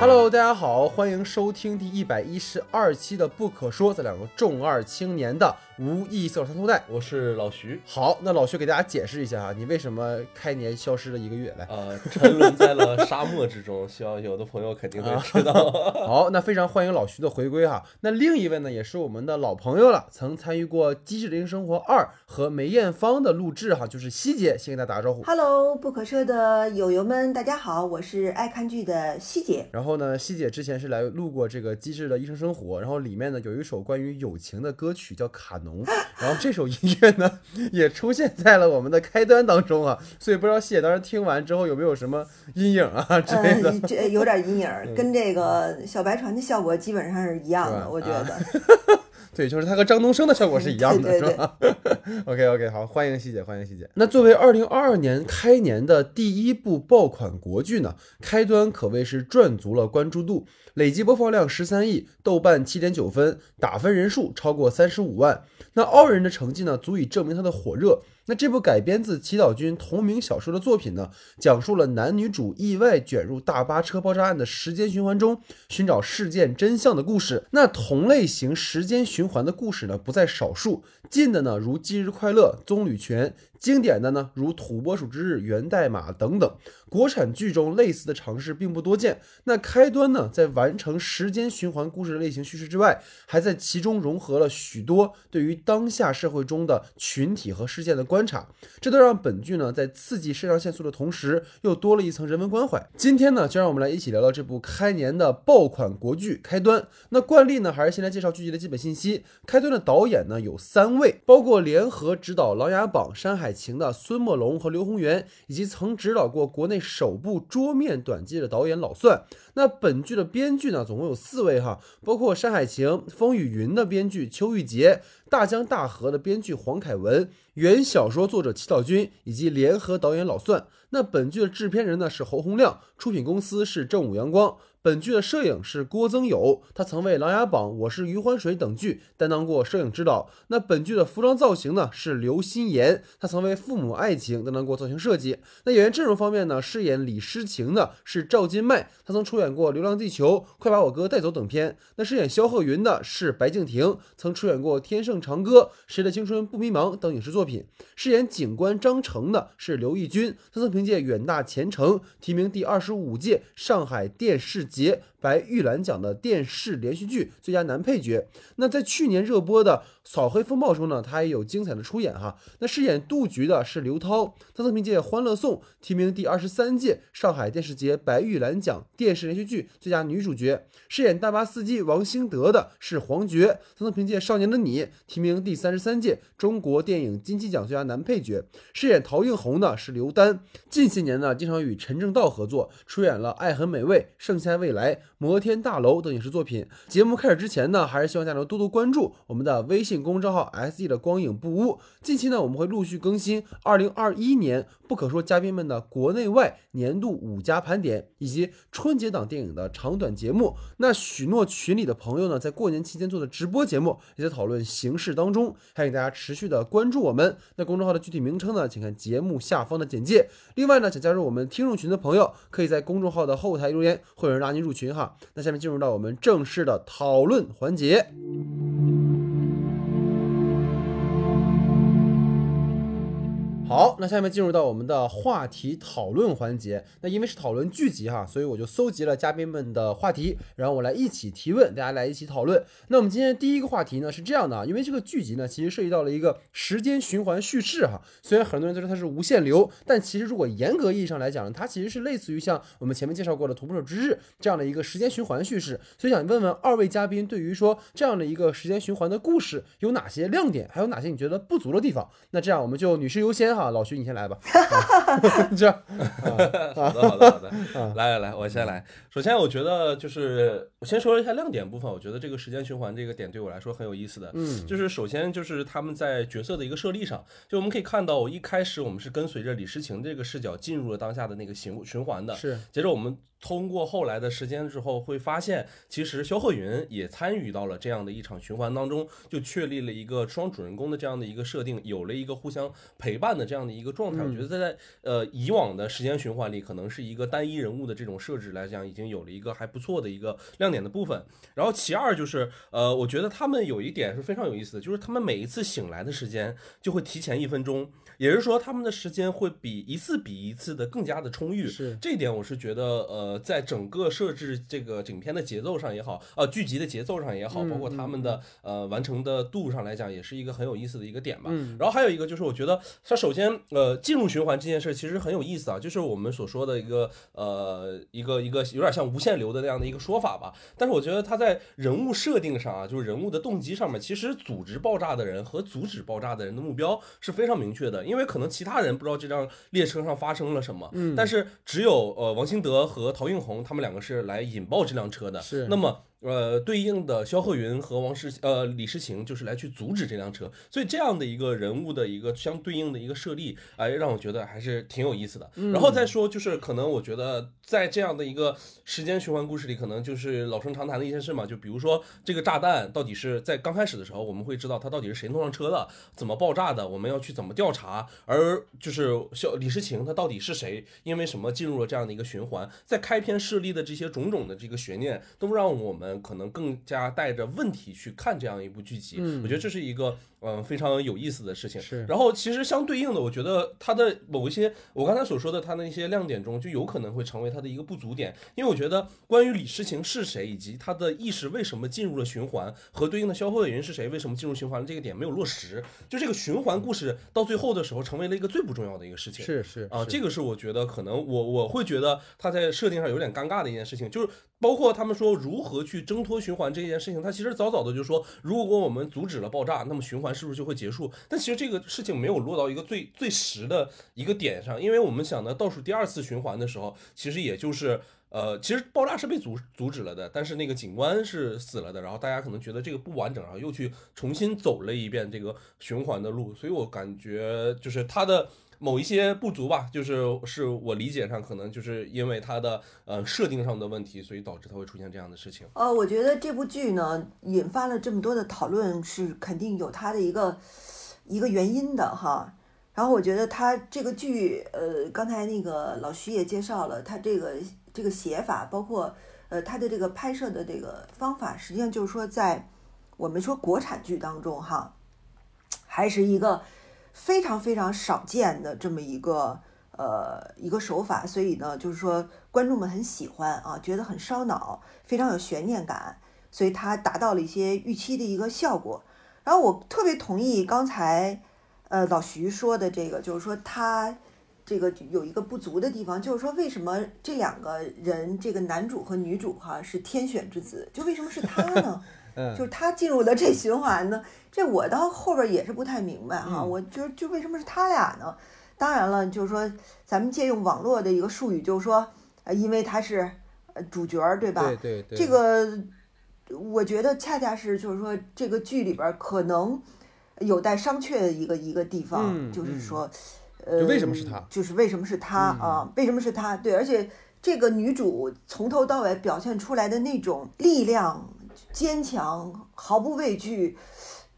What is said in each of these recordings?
Hello，大家好，欢迎收听第一百一十二期的《不可说》，这两个重二青年的无意思三头带。我是老徐，好，那老徐给大家解释一下啊，你为什么开年消失了一个月来？呃，沉沦在了沙漠之中，希望有的朋友肯定会知道。好，那非常欢迎老徐的回归哈。那另一位呢，也是我们的老朋友了，曾参与过《机智零生活二》和梅艳芳的录制哈，就是希姐，先给大家打个招呼。Hello，不可说的友友们，大家好，我是爱看剧的希姐。然后呢，希姐之前是来录过这个《机智的医生生活》，然后里面呢有一首关于友情的歌曲叫《卡农》，然后这首音乐呢也出现在了我们的开端当中啊，所以不知道西姐当时听完之后有没有什么阴影啊之类的。呃，有点阴影，跟这个小白船的效果基本上是一样的，我觉啊得。对，就是他和张东升的效果是一样的，对对是吧？OK OK，好，欢迎西姐，欢迎西姐。那作为二零二二年开年的第一部爆款国剧呢，开端可谓是赚足了关注度，累计播放量十三亿，豆瓣七点九分，打分人数超过三十五万。那傲人的成绩呢，足以证明它的火热。那这部改编自祈祷君同名小说的作品呢，讲述了男女主意外卷入大巴车爆炸案的时间循环中，寻找事件真相的故事。那同类型时间循环的故事呢，不在少数。近的呢，如《忌日快乐》《棕榈泉》；经典的呢，如《土拨鼠之日》《源代码》等等。国产剧中类似的尝试并不多见。那开端呢，在完成时间循环故事类型叙事之外，还在其中融合了许多对于当下社会中的群体和事件的观察，这都让本剧呢在刺激肾上腺素的同时，又多了一层人文关怀。今天呢，就让我们来一起聊聊这部开年的爆款国剧《开端》。那惯例呢，还是先来介绍剧集的基本信息。开端的导演呢有三位，包括联合执导《琅琊榜》《山海情》的孙墨龙和刘宏元，以及曾指导过国内首部桌面短剧的导演老算。那本剧的编剧呢，总共有四位哈，包括《山海情》《风雨云》的编剧邱玉洁，《大江大河》的编剧黄凯文，原小说作者祈祷军，以及联合导演老算。那本剧的制片人呢是侯洪亮，出品公司是正午阳光。本剧的摄影是郭增友，他曾为《琅琊榜》《我是余欢水》等剧担当过摄影指导。那本剧的服装造型呢是刘心妍，他曾为《父母爱情》担当过造型设计。那演员阵容方面呢，饰演李诗情的是赵今麦，他曾出演过《流浪地球》《快把我哥带走》等片。那饰演萧鹤云的是白敬亭，曾出演过《天盛长歌》《谁的青春不迷茫》等影视作品。饰演警官张成的是刘奕君，他曾凭借《远大前程》提名第二十五届上海电视节白玉兰奖的电视连续剧最佳男配角。那在去年热播的《扫黑风暴》中呢，他也有精彩的出演哈。那饰演杜局的是刘涛，他曾凭借《欢乐颂》提名第二十三届上海电视节白玉兰奖电视连续剧最佳女主角。饰演大巴司机王兴德的是黄觉，他曾凭借《少年的你》提名第三十三届中国电影金鸡奖最佳男配角。饰演陶映红的是刘丹，近些年呢经常与陈正道合作，出演了《爱很美味》《盛夏未来》《摩天大楼》等影视作品。节目开始之前呢，还是希望大家多多关注我们的微信公众号 “S E 的光影不污”。近期呢，我们会陆续更新二零二一年不可说嘉宾们的国内外年度五佳盘点，以及春节档电影的长短节目。那许诺群里的朋友呢，在过年期间做的直播节目也在讨论形式当中，还请大家持续的关注我们。那公众号的具体名称呢，请看节目下方的简介。另外呢，想加入我们听众群的朋友，可以在公众号的后台留言，会有人拉您入群哈。那下面进入到我们正式的讨论环节。好，那下面进入到我们的话题讨论环节。那因为是讨论剧集哈，所以我就搜集了嘉宾们的话题，然后我来一起提问，大家来一起讨论。那我们今天第一个话题呢是这样的啊，因为这个剧集呢其实涉及到了一个时间循环叙事哈。虽然很多人都说它是无限流，但其实如果严格意义上来讲，它其实是类似于像我们前面介绍过的《徒步者之日》这样的一个时间循环叙事。所以想问问二位嘉宾，对于说这样的一个时间循环的故事有哪些亮点，还有哪些你觉得不足的地方？那这样我们就女士优先哈。老徐你先来吧，这样。好的，好的，好的，来来来，我先来。首先，我觉得就是我先说一下亮点部分。我觉得这个时间循环这个点对我来说很有意思的，嗯。就是首先就是他们在角色的一个设立上，就我们可以看到，一开始我们是跟随着李诗情这个视角进入了当下的那个循循环的，是。接着我们通过后来的时间之后，会发现其实肖鹤云也参与到了这样的一场循环当中，就确立了一个双主人公的这样的一个设定，有了一个互相陪伴的这样的一个状态。我觉得在呃以往的时间循环里，可能是一个单一人物的这种设置来讲，已经有了一个还不错的一个亮点的部分。然后其二就是呃，我觉得他们有一点是非常有意思的，就是他们每一次醒来的时间就会提前一分钟。也就是说，他们的时间会比一次比一次的更加的充裕。是这一点，我是觉得，呃，在整个设置这个影片的节奏上也好，呃，剧集的节奏上也好，包括他们的呃完成的度上来讲，也是一个很有意思的一个点吧。然后还有一个就是，我觉得它首先，呃，进入循环这件事其实很有意思啊，就是我们所说的一个呃一个一个有点像无限流的那样的一个说法吧。但是我觉得它在人物设定上啊，就是人物的动机上面，其实组织爆炸的人和阻止爆炸的人的目标是非常明确的。因为可能其他人不知道这辆列车上发生了什么，嗯，但是只有呃王兴德和陶映红他们两个是来引爆这辆车的，是那么。呃，对应的肖鹤云和王诗呃李诗情就是来去阻止这辆车，所以这样的一个人物的一个相对应的一个设立，哎，让我觉得还是挺有意思的。然后再说，就是可能我觉得在这样的一个时间循环故事里，可能就是老生常谈的一件事嘛，就比如说这个炸弹到底是在刚开始的时候，我们会知道它到底是谁弄上车的，怎么爆炸的，我们要去怎么调查，而就是肖李诗情他到底是谁，因为什么进入了这样的一个循环，在开篇设立的这些种种的这个悬念，都让我们。可能更加带着问题去看这样一部剧集，我觉得这是一个嗯非常有意思的事情。是，然后其实相对应的，我觉得它的某一些我刚才所说的它的一些亮点中，就有可能会成为它的一个不足点，因为我觉得关于李诗情是谁，以及他的意识为什么进入了循环，和对应的肖鹤云是谁，为什么进入循环这个点没有落实，就这个循环故事到最后的时候，成为了一个最不重要的一个事情。是是啊，这个是我觉得可能我我会觉得他在设定上有点尴尬的一件事情，就是。包括他们说如何去挣脱循环这件事情，他其实早早的就说，如果我们阻止了爆炸，那么循环是不是就会结束？但其实这个事情没有落到一个最最实的一个点上，因为我们想呢，倒数第二次循环的时候，其实也就是呃，其实爆炸是被阻阻止了的，但是那个警官是死了的，然后大家可能觉得这个不完整，然后又去重新走了一遍这个循环的路，所以我感觉就是他的。某一些不足吧，就是是我理解上可能就是因为它的呃设定上的问题，所以导致它会出现这样的事情。呃，我觉得这部剧呢引发了这么多的讨论，是肯定有它的一个一个原因的哈。然后我觉得它这个剧，呃，刚才那个老徐也介绍了，它这个这个写法，包括呃它的这个拍摄的这个方法，实际上就是说在我们说国产剧当中哈，还是一个。非常非常少见的这么一个呃一个手法，所以呢，就是说观众们很喜欢啊，觉得很烧脑，非常有悬念感，所以它达到了一些预期的一个效果。然后我特别同意刚才呃老徐说的这个，就是说他这个有一个不足的地方，就是说为什么这两个人，这个男主和女主哈是天选之子，就为什么是他呢？就是他进入了这循环呢，这我到后边也是不太明白哈。我就就为什么是他俩呢？当然了，就是说咱们借用网络的一个术语，就是说，呃，因为他是呃主角儿，对吧？对对对。这个我觉得恰恰是就是说这个剧里边可能有待商榷的一个一个地方，就是说，呃，为什么是他？就是为什么是他啊？为什么是他？对，而且这个女主从头到尾表现出来的那种力量。坚强，毫不畏惧，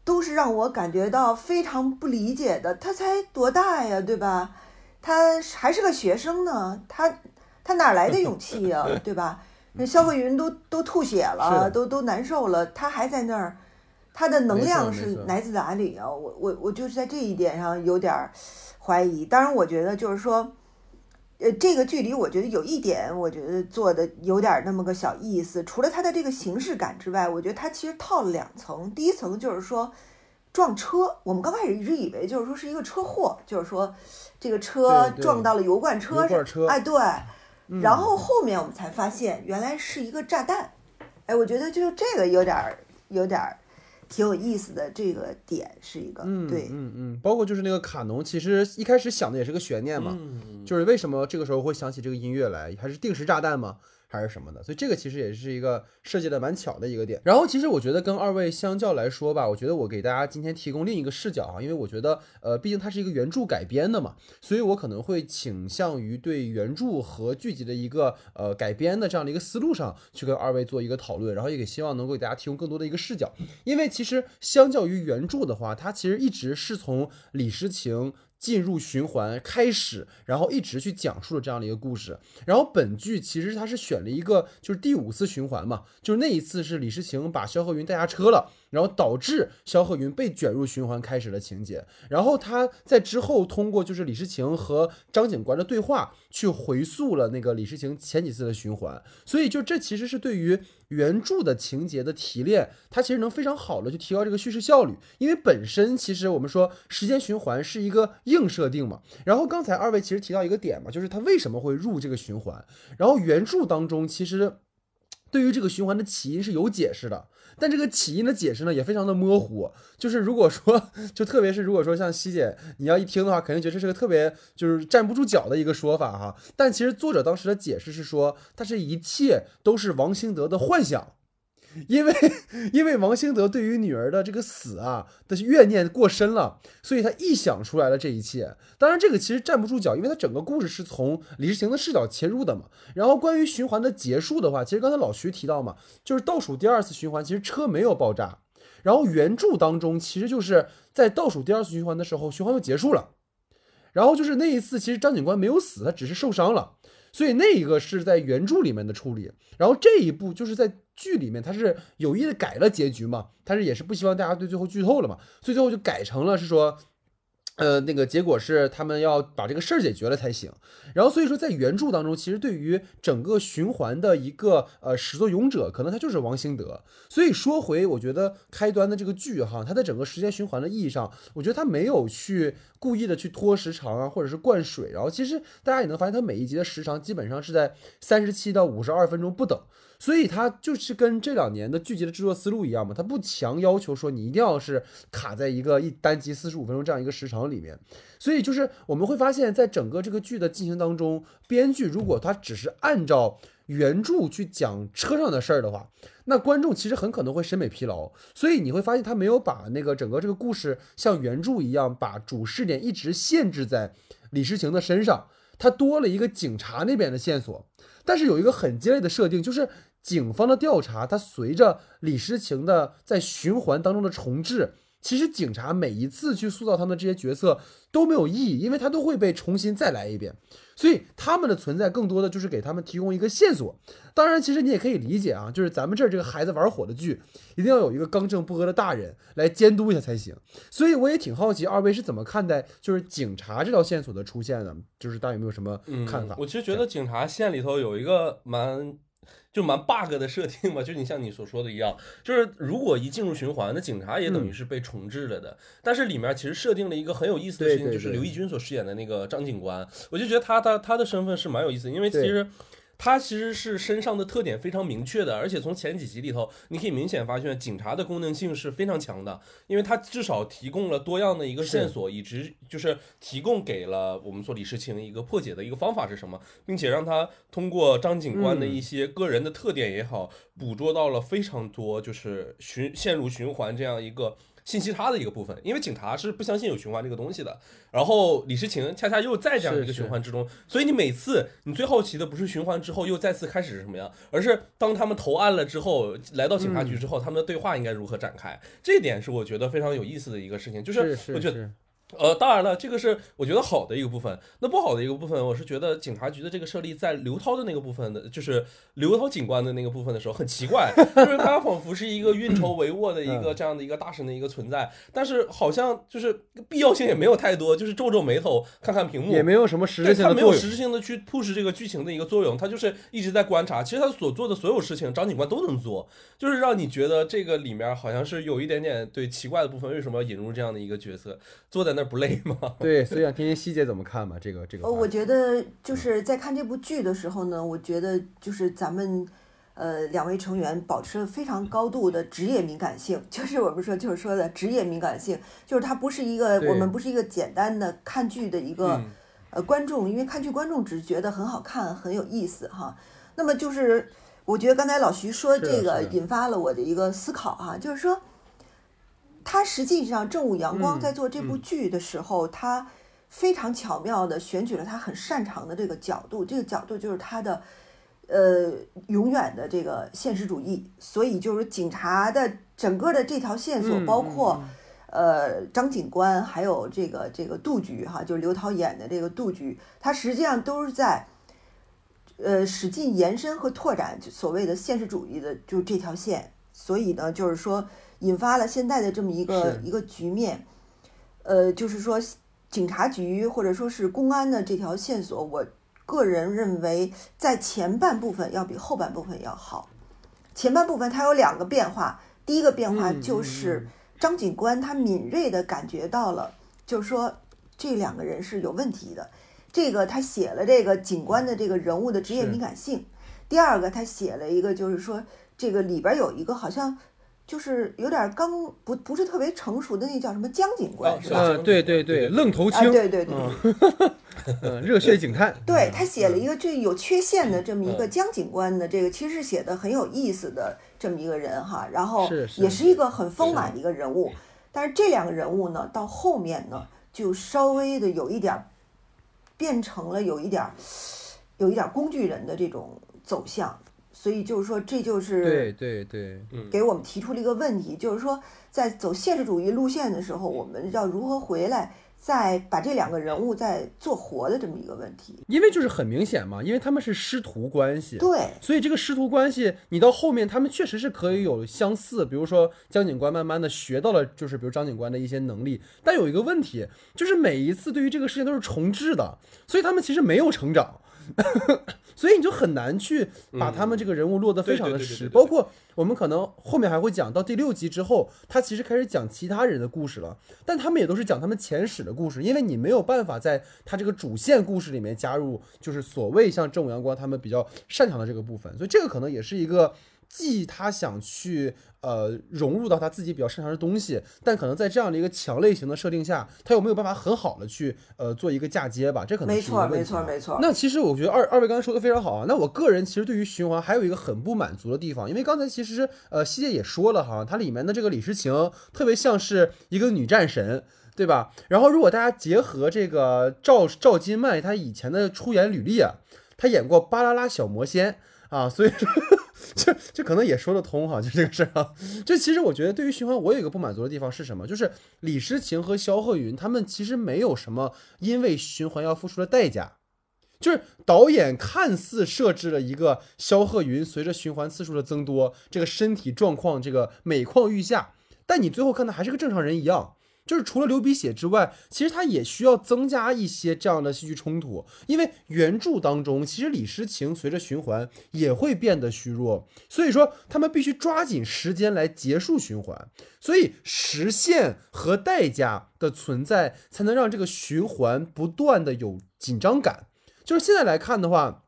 都是让我感觉到非常不理解的。他才多大呀，对吧？他还是个学生呢，他他哪来的勇气呀，对吧？那肖鹤云都都吐血了，都都难受了，他还在那儿，他的能量是来自哪里啊？我我我就是在这一点上有点怀疑。当然，我觉得就是说。呃，这个距离我觉得有一点，我觉得做的有点那么个小意思。除了它的这个形式感之外，我觉得它其实套了两层。第一层就是说撞车，我们刚开始一直以为就是说是一个车祸，就是说这个车撞到了油罐车上，哎，对。然后后面我们才发现原来是一个炸弹。哎，我觉得就这个有点有点。挺有意思的这个点是一个，嗯，对，嗯嗯，包括就是那个卡农，其实一开始想的也是个悬念嘛，就是为什么这个时候会想起这个音乐来，还是定时炸弹吗？还是什么的，所以这个其实也是一个设计的蛮巧的一个点。然后其实我觉得跟二位相较来说吧，我觉得我给大家今天提供另一个视角啊，因为我觉得呃，毕竟它是一个原著改编的嘛，所以我可能会倾向于对原著和剧集的一个呃改编的这样的一个思路上去跟二位做一个讨论，然后也给希望能够给大家提供更多的一个视角，因为其实相较于原著的话，它其实一直是从李诗情。进入循环开始，然后一直去讲述了这样的一个故事。然后本剧其实它是选了一个就是第五次循环嘛，就是那一次是李诗情把萧何云带下车了，然后导致萧鹤云被卷入循环开始的情节。然后他在之后通过就是李诗情和张警官的对话去回溯了那个李诗情前几次的循环。所以就这其实是对于。原著的情节的提炼，它其实能非常好的去提高这个叙事效率，因为本身其实我们说时间循环是一个硬设定嘛。然后刚才二位其实提到一个点嘛，就是它为什么会入这个循环。然后原著当中其实对于这个循环的起因是有解释的。但这个起因的解释呢，也非常的模糊。就是如果说，就特别是如果说像西姐，你要一听的话，肯定觉得这是个特别就是站不住脚的一个说法哈。但其实作者当时的解释是说，他这一切都是王兴德的幻想。因为，因为王兴德对于女儿的这个死啊的怨念过深了，所以他臆想出来了这一切。当然，这个其实站不住脚，因为他整个故事是从李世行的视角切入的嘛。然后，关于循环的结束的话，其实刚才老徐提到嘛，就是倒数第二次循环，其实车没有爆炸。然后原著当中，其实就是在倒数第二次循环的时候，循环就结束了。然后就是那一次，其实张警官没有死，他只是受伤了。所以那一个是在原著里面的处理，然后这一部就是在剧里面，他是有意的改了结局嘛，他是也是不希望大家对最后剧透了嘛，所以最后就改成了是说。呃，那个结果是他们要把这个事儿解决了才行。然后所以说，在原著当中，其实对于整个循环的一个呃始作俑者，可能他就是王兴德。所以说回，我觉得开端的这个剧哈，它在整个时间循环的意义上，我觉得它没有去故意的去拖时长啊，或者是灌水。然后其实大家也能发现，它每一集的时长基本上是在三十七到五十二分钟不等。所以它就是跟这两年的剧集的制作思路一样嘛，它不强要求说你一定要是卡在一个一单集四十五分钟这样一个时长里面。所以就是我们会发现，在整个这个剧的进行当中，编剧如果他只是按照原著去讲车上的事儿的话，那观众其实很可能会审美疲劳。所以你会发现，他没有把那个整个这个故事像原著一样，把主视点一直限制在李诗情的身上，他多了一个警察那边的线索。但是有一个很鸡肋的设定，就是。警方的调查，它随着李诗情的在循环当中的重置，其实警察每一次去塑造他们这些角色都没有意义，因为他都会被重新再来一遍，所以他们的存在更多的就是给他们提供一个线索。当然，其实你也可以理解啊，就是咱们这儿这个孩子玩火的剧，一定要有一个刚正不阿的大人来监督一下才行。所以我也挺好奇，二位是怎么看待就是警察这条线索的出现的？就是大家有没有什么看法？我其实觉得警察线里头有一个蛮。就蛮 bug 的设定嘛，就你像你所说的一样，就是如果一进入循环，那警察也等于是被重置了的。但是里面其实设定了一个很有意思的事情，就是刘奕君所饰演的那个张警官，我就觉得他他他的身份是蛮有意思，因为其实。他其实是身上的特点非常明确的，而且从前几集里头，你可以明显发现警察的功能性是非常强的，因为他至少提供了多样的一个线索，以及就是提供给了我们说李世清一个破解的一个方法是什么，并且让他通过张警官的一些个人的特点也好，捕捉到了非常多就是循陷入循环这样一个。信息差的一个部分，因为警察是不相信有循环这个东西的。然后李诗情恰恰又在这样一个循环之中，所以你每次你最好奇的不是循环之后又再次开始是什么样，而是当他们投案了之后，来到警察局之后，他们的对话应该如何展开。这一点是我觉得非常有意思的一个事情，就是我觉得。呃，当然了，这个是我觉得好的一个部分。那不好的一个部分，我是觉得警察局的这个设立在刘涛的那个部分的，就是刘涛警官的那个部分的时候很奇怪，就是他仿佛是一个运筹帷幄的一个这样的一个大神的一个存在，但是好像就是必要性也没有太多，就是皱皱眉头看看屏幕，也没有什么实质性的他没有实质性的去 push 这个剧情的一个作用，他就是一直在观察。其实他所做的所有事情，张警官都能做，就是让你觉得这个里面好像是有一点点对奇怪的部分。为什么要引入这样的一个角色，坐在那不累吗？对，所以想听听细节怎么看嘛？这个这个。呃，我觉得就是在看这部剧的时候呢，我觉得就是咱们呃两位成员保持了非常高度的职业敏感性，就是我们说就是说的职业敏感性，就是它不是一个我们不是一个简单的看剧的一个呃观众，因为看剧观众只是觉得很好看很有意思哈。那么就是，我觉得刚才老徐说这个引发了我的一个思考哈、就是说，他实际上正午阳光嗯在做这部剧的时候，他非常巧妙的选取了他很擅长的这个角度，这个角度就是他的呃永远的这个现实主义，所以就是警察的整个的这条线索，嗯包括。呃，张警官还有这个这个杜局哈，就是刘涛演的这个杜局，他实际上都是在呃使劲延伸和拓展就所谓的现实主义的就这条线，所以呢，就是说引发了现在的这么一个一个局面，呃，就是说警察局或者说是公安的这条线索，我个人认为在前半部分要比后半部分要好。前半部分它有两个变化，第一个变化嗯就是张警官他敏锐地感觉到了，就是说这两个人是有问题的。这个他写了这个警官的这个人物的职业敏感性。第二个他写了一个，就是说这个里边有一个好像就是有点刚不不是特别成熟的那叫什么江警官哦是吧？呃，对对对，愣头啊，青，对对对，嗯，热血警探，对他写了一个这有缺陷的这么一个嗯江警官的这个，其实是写的很有意思的这么一个人哈，然后也是一个很丰满的一个人物，但是这两个人物呢，到后面呢就稍微的有一点儿变成了有一点儿有一点儿工具人的这种走向，所以就是说这就是对对对，嗯，给我们提出了一个问题，就是说在走现实主义路线的时候，我们要如何回来，再把这两个人物再做活的这么一个问题。因为就是很明显嘛，因为他们是师徒关系，对，所以这个师徒关系，你到后面他们确实是可以有相似，比如说江警官慢慢的学到了，就是比如张警官的一些能力，但有一个问题，就是每一次对于这个事情都是重置的，所以他们其实没有成长。所以你就很难去把他们这个人物落得非常的实，包括我们可能后面还会讲到第六集之后，他其实开始讲其他人的故事了，但他们也都是讲他们前史的故事，因为你没有办法在他这个主线故事里面加入，就是所谓像正午阳光他们比较擅长的这个部分，所以这个可能也是一个既他想去呃融入到他自己比较擅长的东西，但可能在这样的一个强类型的设定下，他又没有办法很好的去呃做一个嫁接吧？这可能没错，是一个问题没错，啊没错。那其实我觉得二二位刚才说的非常好啊。那我个人其实对于循环还有一个很不满足的地方，因为刚才其实呃西姐也说了哈，它里面的这个李诗情特别像是一个女战神。对吧？然后如果大家结合这个赵赵今麦她以前的出演履历啊，她演过《巴啦啦小魔仙》啊，所以说 这这可能也说得通哈，就这个事儿啊。这其实我觉得对于循环，我有一个不满足的地方是什么？就是李诗情和肖鹤云他们其实没有什么因为循环要付出的代价。就是导演看似设置了一个肖鹤云随着循环次数的增多，这个身体状况这个每况愈下，但你最后看的还是个正常人一样。就是除了流鼻血之外，其实他也需要增加一些这样的戏剧冲突，因为原著当中其实李诗情随着循环也会变得虚弱，所以说他们必须抓紧时间来结束循环，所以时限和代价的存在才能让这个循环不断的有紧张感。就是现在来看的话，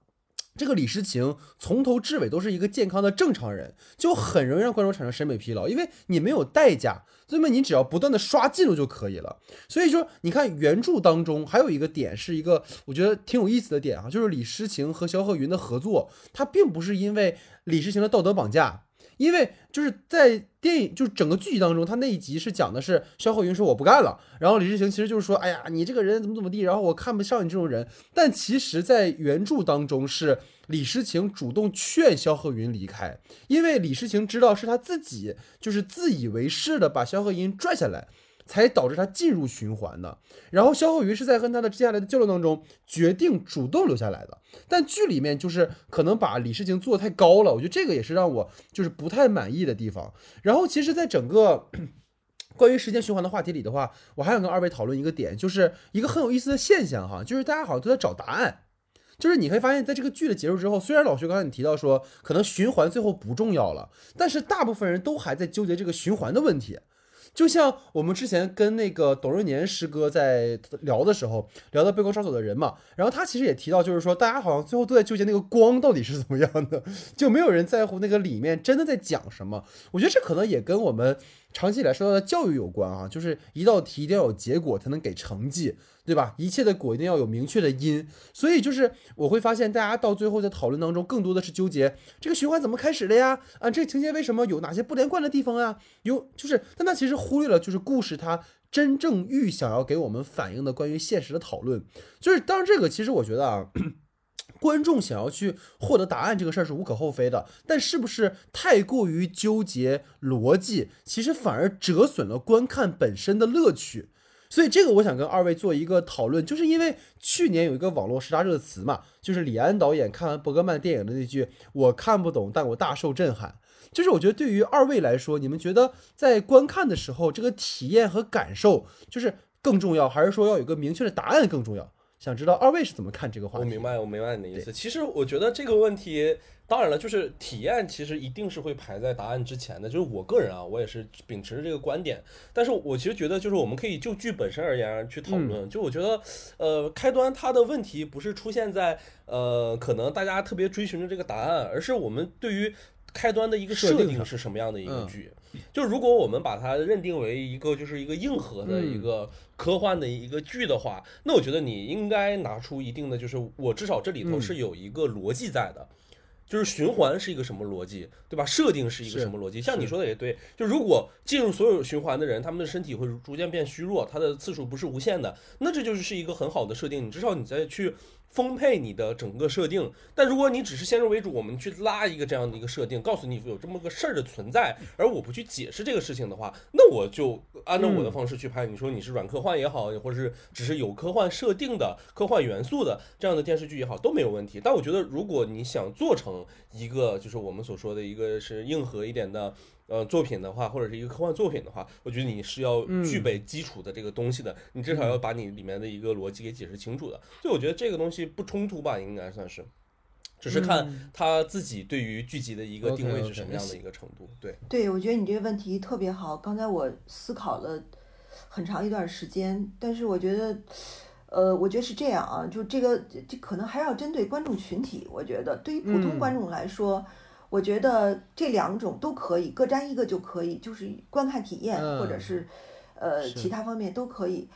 这个李诗情从头至尾都是一个健康的正常人，就很容易让观众产生审美疲劳，因为你没有代价，那么你只要不断的刷进度就可以了。所以说，你看原著当中还有一个点是一个我觉得挺有意思的点啊，就是李诗情和肖鹤云的合作，他并不是因为李诗情的道德绑架。因为就是在电影，就是整个剧集当中，他那一集是讲的是肖鹤云说我不干了，然后李诗情其实就是说，哎呀，你这个人怎么怎么地，然后我看不上你这种人。但其实，在原著当中是李诗情主动劝肖鹤云离开，因为李诗情知道是他自己就是自以为是的把肖鹤云拽下来。才导致他进入循环的。然后肖鹤云是在跟他的接下来的交流当中决定主动留下来的，但剧里面就是可能把李世情做的太高了，我觉得这个也是让我就是不太满意的地方。然后其实，在整个。关于时间循环的话题里的话，我还想跟二位讨论一个点，就是一个很有意思的现象哈，就是大家好像都在找答案。就是你会发现在这个剧的结束之后，虽然老徐刚才你提到说可能循环最后不重要了，但是大部分人都还在纠结这个循环的问题。就像我们之前跟那个董润年师哥在聊的时候，聊到背光杀手的人嘛，然后他其实也提到，就是说大家好像最后都在纠结那个光到底是怎么样的，就没有人在乎那个里面真的在讲什么。我觉得这可能也跟我们长期以来受到的教育有关啊，就是一道题一定要有结果才能给成绩，对吧？一切的果一定要有明确的因，所以就是我会发现大家到最后在讨论当中，更多的是纠结这个循环怎么开始的呀？啊，这个情节为什么有哪些不连贯的地方呀？有就是，但他其实忽略了就是故事它真正欲想要给我们反映的关于现实的讨论，就是当然这个其实我觉得啊。观众想要去获得答案这个事儿是无可厚非的，但是不是太过于纠结逻辑，其实反而折损了观看本身的乐趣。所以这个我想跟二位做一个讨论，就是因为去年有一个网络时大热词嘛，就是李安导演看完伯格曼电影的那句“我看不懂，但我大受震撼”。就是我觉得对于二位来说，你们觉得在观看的时候，这个体验和感受就是更重要，还是说要有个明确的答案更重要？想知道二位是怎么看这个话题？我明白，我明白你的意思。其实我觉得这个问题，当然了，就是体验其实一定是会排在答案之前的。就是我个人啊，我也是秉持着这个观点。但是我其实觉得，就是我们可以就剧本身而言去讨论。就我觉得，呃，开端它的问题不是出现在呃，可能大家特别追寻的这个答案，而是我们对于开端的一个设定是什么样的一个剧。就如果我们把它认定为一个就是一个硬核的一个科幻的一个剧的话，那我觉得你应该拿出一定的，就是我至少这里头是有一个逻辑在的，就是循环是一个什么逻辑，对吧？设定是一个什么逻辑？像你说的也对，就如果进入所有循环的人，他们的身体会逐渐变虚弱，他的次数不是无限的，那这就是一个很好的设定，你至少你再去。丰沛你的整个设定，但如果你只是先入为主，我们去拉一个这样的一个设定，告诉你有这么个事儿的存在，而我不去解释这个事情的话，那我就按照我的方式去拍。你说你是软科幻也好，或者是只是有科幻设定的科幻元素的这样的电视剧也好，都没有问题。但我觉得，如果你想做成一个就是我们所说的一个是硬核一点的。呃，作品的话，或者是一个科幻作品的话，我觉得你是要具备基础的这个东西的，你至少要把你里面的一个逻辑给解释清楚的。所以我觉得这个东西不冲突吧，应该算是，只是看他自己对于剧集的一个定位是什么样的一个程度。对，对我觉得你这个问题特别好。刚才我思考了很长一段时间，但是我觉得，呃，我觉得是这样啊，就这个这可能还要针对观众群体。我觉得对于普通观众来说。我觉得这两种都可以，各占一个就可以，就是观看体验或者是，呃，其他方面都可以。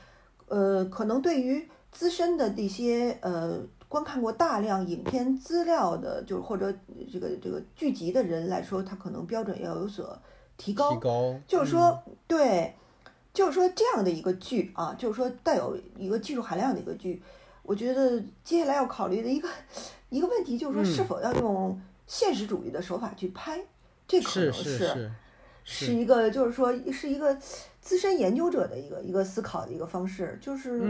呃，可能对于资深的这些呃观看过大量影片资料的，就是或者这个这个剧集的人来说，他可能标准要有所提高。提高，就是说，对，就是说这样的一个剧啊，就是说带有一个技术含量的一个剧，我觉得接下来要考虑的一个一个问题就是说，是否要用。现实主义的手法去拍，这可能是是一个，就是说是一个资深研究者的一个一个思考的一个方式，就是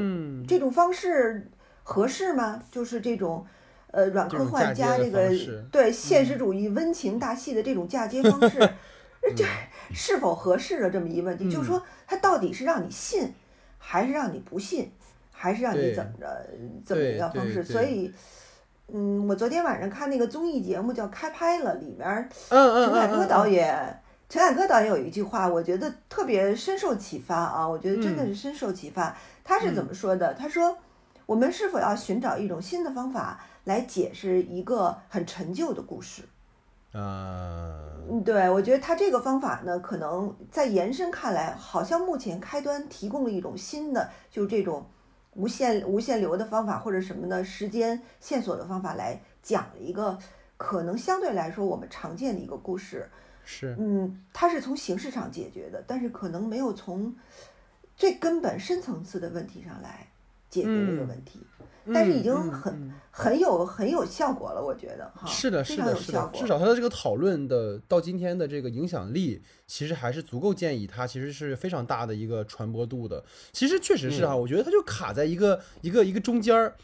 这种方式合适吗？就是这种呃软科幻加这个对现实主义温情大戏的这种嫁接方式，这 是否合适的这么一个问题？就是说它到底是让你信，还是让你不信，还是让你怎么着怎么一个方式？所以。嗯，我昨天晚上看那个综艺节目叫《开拍了》，里面陈凯歌导演，陈凯歌导演有一句话，我觉得特别深受启发啊！我觉得真的是深受启发。他是怎么说的？他说：“我们是否要寻找一种新的方法来解释一个很陈旧的故事？”啊，嗯，对，我觉得他这个方法呢，可能在延伸看来，好像目前开端提供了一种新的，就是这种。无限无限流的方法或者什么的时间线索的方法来讲了一个可能相对来说我们常见的一个故事，是。嗯，它是从形式上解决的，但是可能没有从最根本深层次的问题上来解决这个问题。但是已经很很有很有效果了，我觉得哈，是的，是的，是的，至少他的这个讨论的到今天的这个影响力，其实还是足够建议他其实是非常大的一个传播度的。其实确实是啊，我觉得他就卡在一个一个一个中间儿。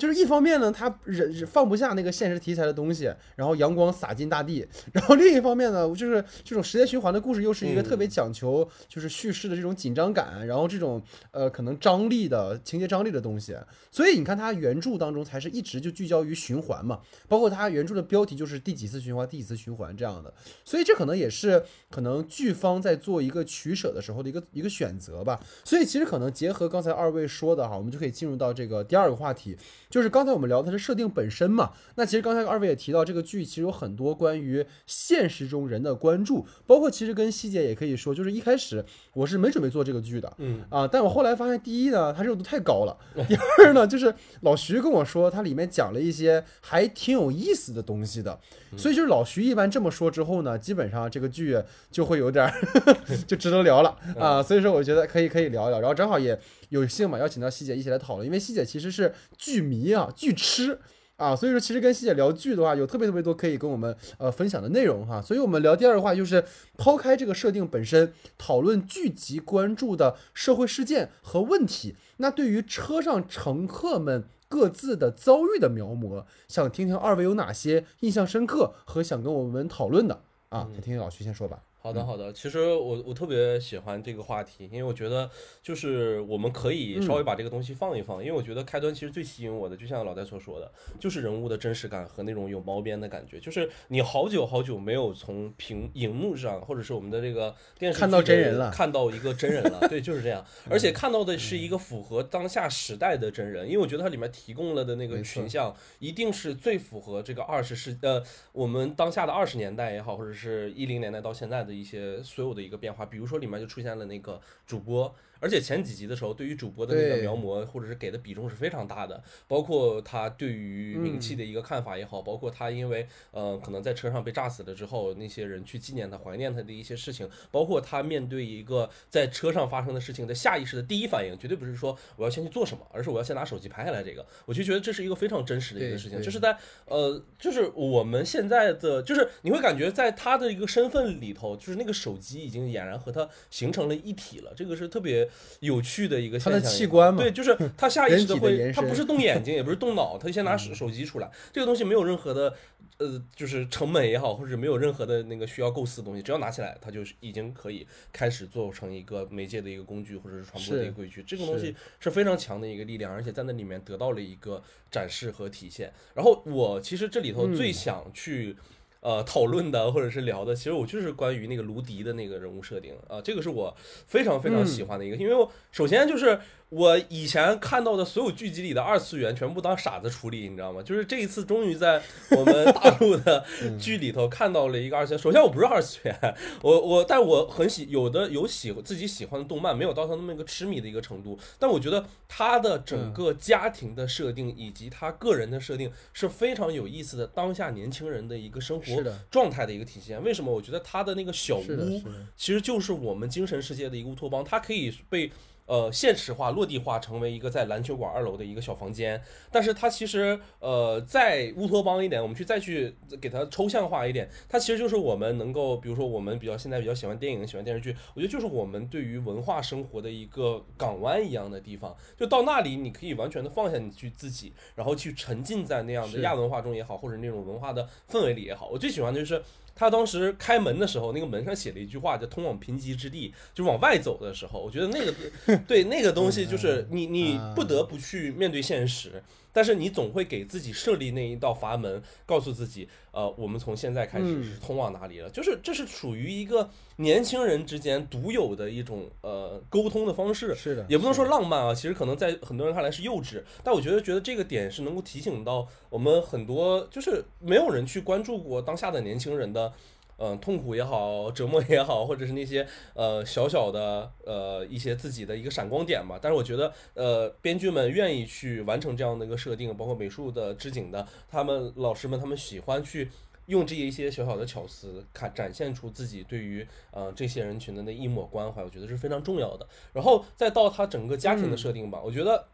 就是一方面呢，他忍放不下那个现实题材的东西，然后阳光洒进大地；然后另一方面呢，就是这种时间循环的故事又是一个特别讲求就是叙事的这种紧张感，然后这种呃可能张力的情节张力的东西。所以你看他原著当中才是一直就聚焦于循环嘛，包括他原著的标题就是第几次循环，第几次循环这样的。所以这可能也是可能剧方在做一个取舍的时候的一个一个选择吧。所以其实可能结合刚才二位说的哈，我们就可以进入到这个第二个话题。就是刚才我们聊的是设定本身嘛，那其实刚才二位也提到，这个剧其实有很多关于现实中人的关注，包括其实跟希姐也可以说，就是一开始我是没准备做这个剧的，嗯。啊，但我后来发现，第一呢，它热度太高了，第二呢，就是老徐跟我说，它里面讲了一些还挺有意思的东西的，所以就是老徐一般这么说之后呢，基本上这个剧就会有点儿 就值得聊了啊，所以说我觉得可以可以聊一聊，然后正好也有幸嘛，邀请到西姐一起来讨论，因为西姐其实是剧迷啊，剧痴。啊，所以说其实跟西姐聊剧的话，有特别特别多可以跟我们呃分享的内容哈。所以我们聊第二的话就是抛开这个设定本身，讨论剧集关注的社会事件和问题。那对于车上乘客们各自的遭遇的描摹，想听听二位有哪些印象深刻和想跟我们讨论的啊？先听听老徐先说吧。好的，好的。其实我我特别喜欢这个话题，因为我觉得就是我们可以稍微把这个东西放一放，因为我觉得开端其实最吸引我的，就像老戴所说的，就是人物的真实感和那种有毛边的感觉，就是你好久好久没有从屏荧幕上或者是我们的这个电视看到真人了看到一个真人了，对，就是这样，而且看到的是一个符合当下时代的真人，因为我觉得它里面提供了的那个群像一定是最符合这个二十世呃我们当下的二十年代也好，或者是一零年代到现在的一些所有的一个变化，比如说里面就出现了那个主播。而且前几集的时候，对于主播的那个描摹或者是给的比重是非常大的，包括他对于名嗯气的一个看法也好，包括他因为呃可能在车上被炸死了之后，那些人去纪念他、怀念他的一些事情，包括他面对一个在车上发生的事情的下意识的第一反应，绝对不是说我要先去做什么，而是我要先拿手机拍下来这个。我就觉得这是一个非常真实的一个事情，对对这是在呃，就是我们现在的，就是你会感觉在他的一个身份里头，就是那个手机已经俨然和他形成了一体了，这个是特别有趣的一个现他象。的器官嘛对，就是他下意识的会，他不是动眼睛，也不是动脑，他就先拿手手机出来，这个东西没有任何的。呃，就是成本也好，或者没有任何的那个需要构思的东西，只要拿起来，它就是已经可以开始做成一个媒介的一个工具，或者是传播的一个规矩。这个东西是非常强的一个力量，而且在那里面得到了一个展示和体现。然后我其实这里头最想去。呃，讨论的或者是聊的，其实我就是关于那个卢迪的那个人物设定啊、这个是我非常非常喜欢的一个，因为我首先就是我以前看到的所有剧集里的二次元全部当傻子处理，你知道吗？就是这一次终于在我们大陆的 剧里头看到了一个二次元。首先我不是二次元，我我但我很喜有的有喜自己喜欢的动漫，没有到他那么一个痴迷的一个程度，但我觉得他的整个家庭的设定以及他个人的设定是非常有意思的，当下年轻人的一个生活是的状态的一个体现。为什么？我觉得他的那个小，屋，其实就是我们精神世界的一个乌托邦，它可以被呃现实化、落地化，成为一个在篮球馆二楼的一个小房间。但是它其实呃再乌托邦一点，我们去再去给它抽象化一点，它其实就是我们能够，比如说我们比较现在比较喜欢电影、喜欢电视剧，我觉得就是我们对于文化生活的一个港湾一样的地方。就到那里，你可以完全的放下你去自己，然后去沉浸在那样的亚文化中也好，或者那种文化的氛围里也好。我最喜欢的就是。他当时开门的时候，那个门上写了一句话，叫“通往贫瘠之地”，就是往外走的时候，我觉得那个 对那个东西，就是你你不得不去面对现实，但是你总会给自己设立那一道阀门，告诉自己，呃，我们从现在开始嗯是通往哪里了？就是这是属于一个年轻人之间独有的一种呃沟通的方式，是的，也不能说浪漫啊，其实可能在很多人看来是幼稚，但我觉得觉得这个点是能够提醒到我们很多，就是没有人去关注过当下的年轻人的。嗯、痛苦也好，折磨也好，或者是那些呃小小的呃一些自己的一个闪光点吧。但是我觉得呃编剧们愿意去完成这样的一个设定，包括美术的织景的，他们老师们他们喜欢去用这一些小小的巧思，看展现出自己对于呃这些人群的那一抹关怀，我觉得是非常重要的。然后再到他整个家庭的设定吧，我觉得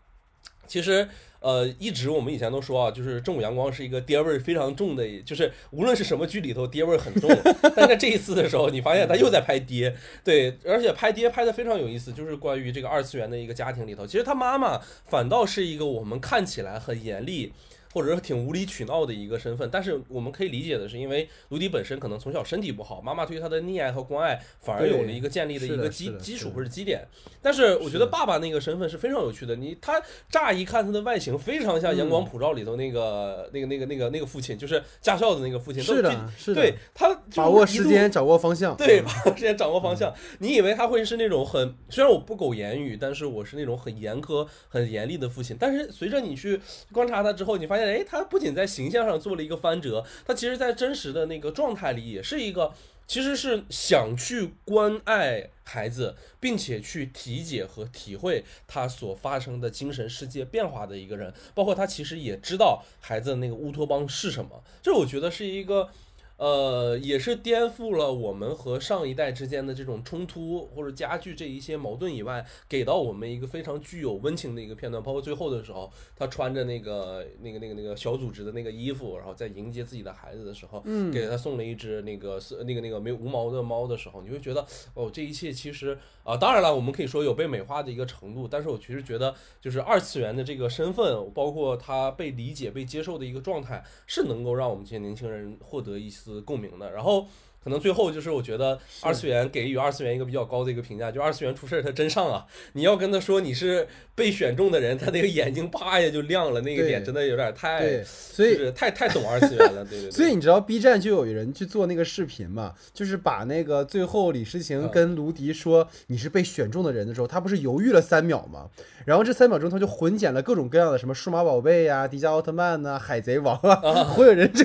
其实呃一直我们以前都说啊，就是正午阳光是一个爹味儿非常重的，就是无论是什么剧里头爹味儿很重，但在这一次的时候，你发现他又在拍爹，对，而且拍爹拍的非常有意思，就是关于这个二次元的一个家庭里头，其实他妈妈反倒是一个我们看起来很严厉。或者是挺无理取闹的一个身份。但是我们可以理解的是，因为卢迪本身可能从小身体不好，妈妈对他的溺爱和关爱反而有了一个建立的一个基基础或者基点。但是我觉得爸爸那个身份是非常有趣的。你他乍一看他的外形非常像《阳光普照》里头那个那个那个那个那个父亲，就是驾校的那个父亲。是的，是的。对他把握时间，掌握方向。对，把握时间，掌握方向。你以为他会是那种很虽然我不苟言语，但是我是那种很严苛、很严厉的父亲。但是随着你去观察他之后，你发现，哎，他不仅在形象上做了一个翻折，他其实在真实的那个状态里也是一个，其实是想去关爱孩子，并且去体解和体会他所发生的精神世界变化的一个人。包括他其实也知道孩子的那个乌托邦是什么，这我觉得是一个。呃，也是颠覆了我们和上一代之间的这种冲突，或者加剧这一些矛盾以外，给到我们一个非常具有温情的一个片段。包括最后的时候，他穿着那个那个那个那个小组织的那个衣服，然后在迎接自己的孩子的时候，嗯，给他送了一只那个是那个那个没有无毛的猫的时候，你会觉得哦，这一切其实啊，当然了，我们可以说有被美化的一个程度，但是我其实觉得，就是二次元的这个身份，包括他被理解、被接受的一个状态，是能够让我们这些年轻人获得一是。共鸣的，然后。可能最后就是我觉得二次元给予二次元一个比较高的一个评价，就二次元出事儿他真上啊！你要跟他说你是被选中的人，他那个眼睛啪一下就亮了，那个点真的有点太，所以太太懂二次元了，对对。所以你知道 B 站就有人去做那个视频嘛，就是把那个最后李诗情跟卢迪说你是被选中的人的时候，他不是犹豫了三秒吗？然后这三秒钟他就混剪了各种各样的什么数码宝贝呀、迪迦奥特曼呐、海贼王啊、火影忍者，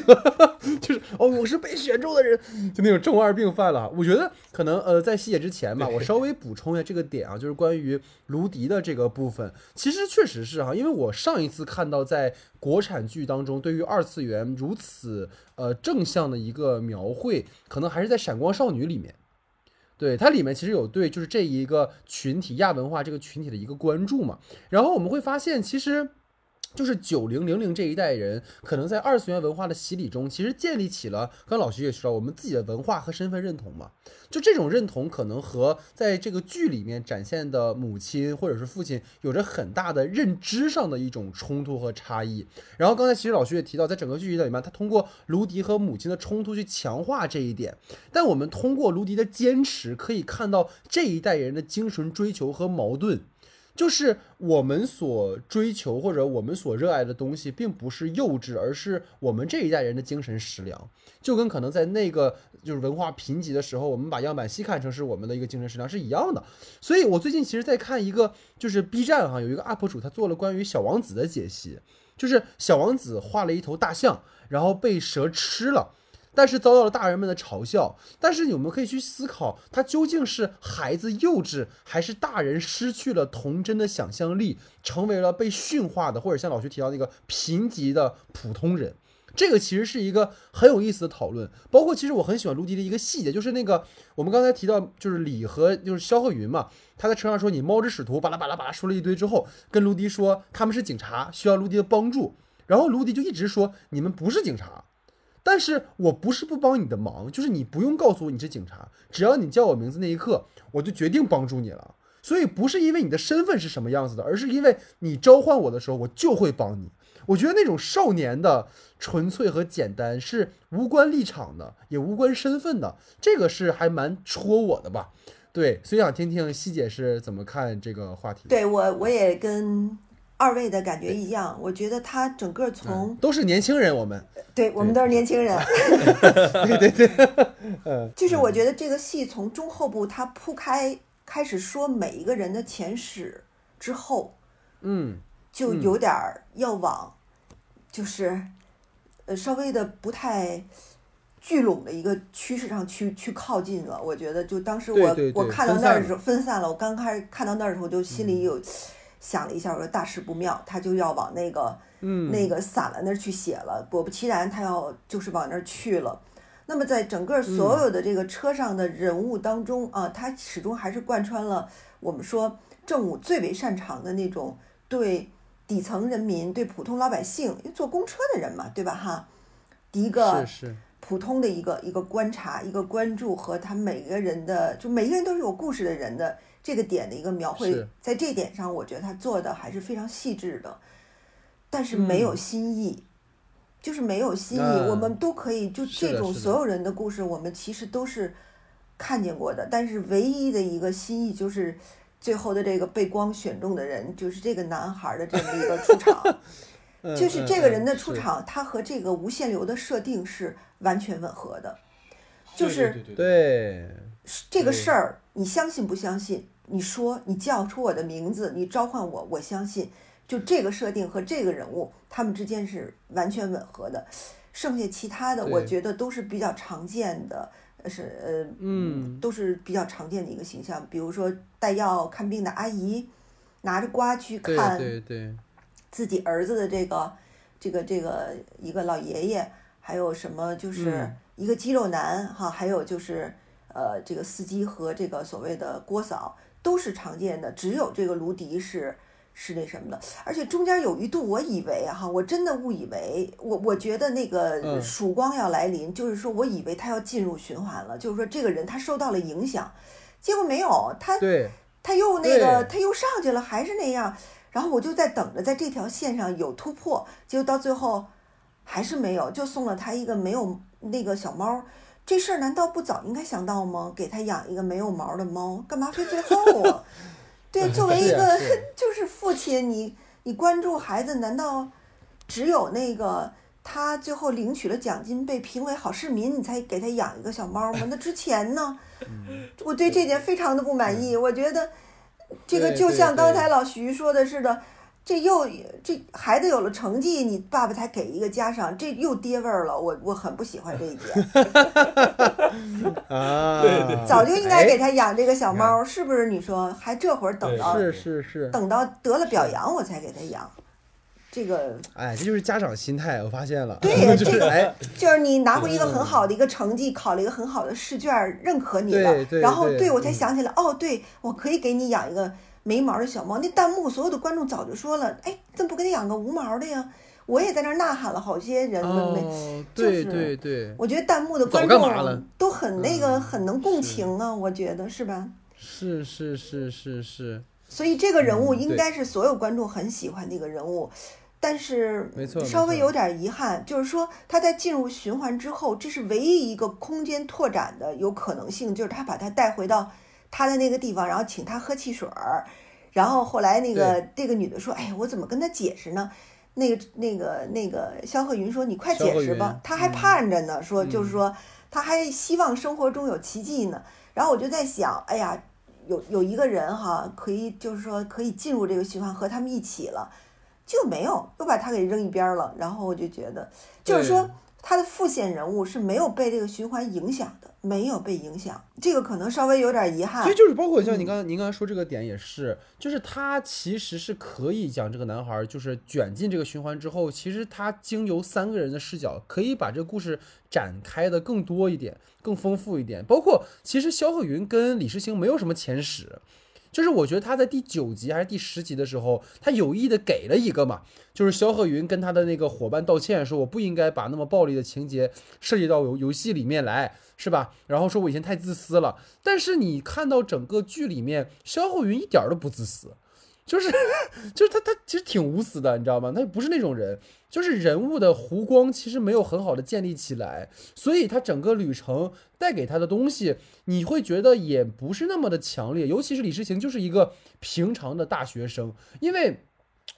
就是哦我是被选中的人，就那。有中二病犯了，我觉得可能呃，在细节之前吧，我稍微补充一下这个点啊，就是关于卢迪的这个部分，其实确实是哈，因为我上一次看到在国产剧当中对于二次元如此呃正向的一个描绘，可能还是在《闪光少女》里面，对它里面其实有对就是这一个群体亚文化这个群体的一个关注嘛，然后我们会发现其实。就是九零零零这一代人，可能在二次元文化的洗礼中，其实建立起了，刚老徐也说，我们自己的文化和身份认同嘛。就这种认同，可能和在这个剧里面展现的母亲或者是父亲，有着很大的认知上的一种冲突和差异。然后刚才其实老徐也提到，在整个剧集里面，他通过卢迪和母亲的冲突去强化这一点。但我们通过卢迪的坚持，可以看到这一代人的精神追求和矛盾。就是我们所追求或者我们所热爱的东西，并不是幼稚，而是我们这一代人的精神食粮。就跟可能在那个就是文化贫瘠的时候，我们把样板戏看成是我们的一个精神食粮是一样的。所以我最近其实在看一个，就是 B 站哈有一个 UP 主，他做了关于小王子的解析，就是小王子画了一头大象，然后被蛇吃了。但是遭到了大人们的嘲笑。但是我们可以去思考，他究竟是孩子幼稚，还是大人失去了童真的想象力，成为了被驯化的，或者像老徐提到那个贫瘠的普通人？这个其实是一个很有意思的讨论。包括其实我很喜欢卢迪的一个细节，就是那个我们刚才提到，就是李和就是肖鹤云嘛，他在车上说你猫之使徒，巴拉巴拉巴拉说了一堆之后，跟卢迪说他们是警察，需要卢迪的帮助。然后卢迪就一直说你们不是警察。但是我不是不帮你的忙，就是你不用告诉我你是警察，只要你叫我名字那一刻，我就决定帮助你了。所以不是因为你的身份是什么样子的，而是因为你召唤我的时候，我就会帮你。我觉得那种少年的纯粹和简单是无关立场的，也无关身份的，这个是还蛮戳我的吧？对，所以想听听西姐是怎么看这个话题。对我，我也跟。二位的感觉一样，我觉得他整个从都是年轻人，我们对我们都是年轻人，对。对对，就是我觉得这个戏从中后部他铺开开始说每一个人的前史之后，嗯，就有点要往就是呃稍微的不太聚拢的一个趋势上去去靠近了。我觉得就当时我我看到那儿的时候分散了，我刚开始看到那儿的时候就心里有。想了一下，我说大事不妙，他就要往那个，嗯，那个散了那儿去写了。果不其然，他要就是往那儿去了。那么在整个所有的这个车上的人物当中啊，他始终还是贯穿了我们说政务最为擅长的那种对底层人民、对普通老百姓，因为坐公车的人嘛，对吧？哈，第一个普通的一个一个观察、一个关注和他每个人的，就每个人都是有故事的人的。这个点的一个描绘，在这点上，我觉得他做的还是非常细致的，但是没有新意，就是没有新意。嗯我们都可以就这种所有人的故事，我们其实都是看见过的，但是唯一的一个新意就是最后的这个被光选中的人，就是这个男孩的这么一个出场。嗯就是嗯这个人的出场，他和这个无限流的设定是完全吻合的，就是对，这个事儿，你相信不相信？你说你叫出我的名字，你召唤我，我相信。就这个设定和这个人物，他们之间是完全吻合的。剩下其他的，我觉得都是比较常见的，呃是呃嗯都是比较常见的一个形象。比如说带药看病的阿姨，拿着瓜去看对对，自己儿子的这个这个这个一个老爷爷，还有什么就是嗯一个肌肉男哈，还有就是呃这个司机和这个所谓的郭嫂都是常见的，只有这个芦笛是是那什么的，而且中间有一度我以为哈，我真的误以为我我觉得那个嗯曙光要来临，就是说我以为他要进入循环了，就是说这个人他受到了影响，结果没有，他，他又那个，他又上去了，还是那样。然后我就在等着，在这条线上有突破，结果到最后还是没有，就送了他一个没有那个小猫。这事儿难道不早应该想到吗？给他养一个没有毛的猫，干嘛非最后啊？对，作为一个 就是父亲，你你关注孩子，难道只有那个他最后领取了奖金，被评为好市民，你才给他养一个小猫吗？那之前呢？嗯我对这点非常的不满意。我觉得这个就像刚才老徐说的似的，这又这孩子有了成绩，你爸爸才给一个家长，这又爹味儿了。我我很不喜欢这一点。啊，对对早就应该给哎他养这个小猫，是不是？你说还这会儿等到是是是，等到得了表扬我才给他养，这个哎，这就是家长心态，我发现了，对呀 就是这个哎，就是你拿回一个很好的一个成绩，考了一个很好的试卷，认可你了对，对然后对对我才嗯想起来，哦，对我可以给你养一个没毛的小猫。那弹幕所有的观众早就说了，哎，怎么不给他养个无毛的呀？我也在那儿呐喊了，好些人了没。哦，对就是对对，我觉得弹幕的观众都很那个，嗯很能共情啊，我觉得是吧？是是是是是，所以这个人物应该是所有观众很喜欢的一个人物，但是稍微有点遗憾，就是说他在进入循环之后，这是唯一一个空间拓展的有可能性，就是他把他带回到他的那个地方，然后请他喝汽水儿，然后后来那个这个女的说：“哎呀，我怎么跟他解释呢？”那个那个那个肖鹤云说：“你快解释吧。”他还嗯盼着呢，说就是嗯说他还希望生活中有奇迹呢。然后我就在想，哎呀，有有一个人哈，可以就是说可以进入这个循环，和他们一起了，就没有，又把他给扔一边儿了。然后我就觉得，就是说他的副线人物是没有被这个循环影响的，没有被影响，这个可能稍微有点遗憾所以。就是包括像嗯您刚刚您刚才说这个点也是，就是他其实是可以将这个男孩儿就是卷进这个循环之后，其实他经由三个人的视角，可以把这个故事展开的更多一点，更丰富一点。包括其实肖鹤云跟李世清没有什么前史。就是我觉得他在第九集还是第十集的时候，他有意的给了一个嘛，就是肖鹤云跟他的那个伙伴道歉，说我不应该把那么暴力的情节涉及到游游戏里面来，是吧？然后说我以前太自私了，但是你看到整个剧里面，肖鹤云一点都不自私，就是 就是他他其实挺无私的，你知道吗？他不是那种人，就是人物的弧光其实没有很好的建立起来，所以他整个旅程带给他的东西，你会觉得也不是那么的强烈，尤其是李诗情就是一个平常的大学生，因为。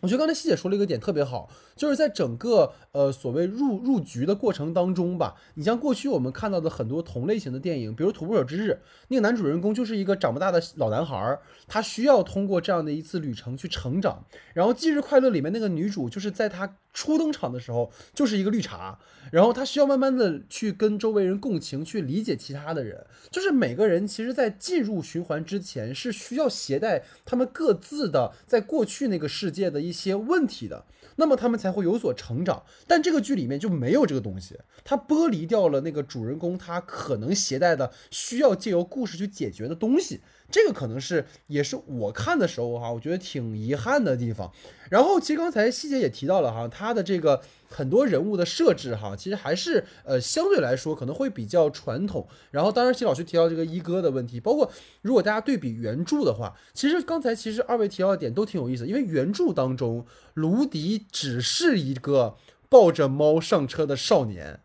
我觉得刚才西姐说了一个点特别好，就是在整个呃所谓入入局的过程当中吧，你像过去我们看到的很多同类型的电影，比如《土拨鼠之日》，那个男主人公就是一个长不大的老男孩，他需要通过这样的一次旅程去成长。然后《忌日快乐》里面那个女主，就是在她初登场的时候就是一个绿茶，然后她需要慢慢的去跟周围人共情，去理解其他的人。就是每个人其实，在进入循环之前，是需要携带他们各自的在过去那个世界的一一些问题的，那么他们才会有所成长。但这个剧里面就没有这个东西，它剥离掉了那个主人公他可能携带的需要借由故事去解决的东西。这个可能是也是我看的时候哈，我觉得挺遗憾的地方。然后其实刚才细节也提到了哈，他的这个很多人物的设置哈，其实还是呃相对来说可能会比较传统。然后当然，谢老师提到这个一哥的问题，包括如果大家对比原著的话，其实刚才其实二位提到的点都挺有意思，因为原著当中卢迪只是一个。抱着猫上车的少年，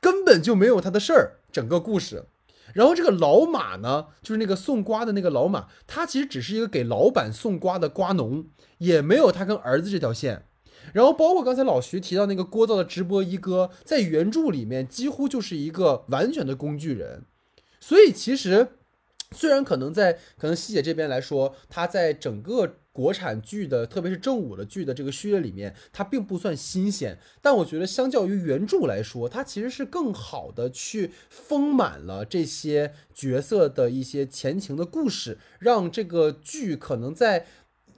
根本就没有他的事儿。整个故事，然后这个老马呢，就是那个送瓜的那个老马，他其实只是一个给老板送瓜的瓜农，也没有他跟儿子这条线。然后包括刚才老徐提到那个聒噪的直播一哥，在原著里面几乎就是一个完全的工具人，所以其实虽然可能在可能西姐这边来说，他在整个国产剧的，特别是正午的剧的这个序列里面，它并不算新鲜，但我觉得相较于原著来说，它其实是更好的去丰满了这些角色的一些前情的故事，让这个剧可能在。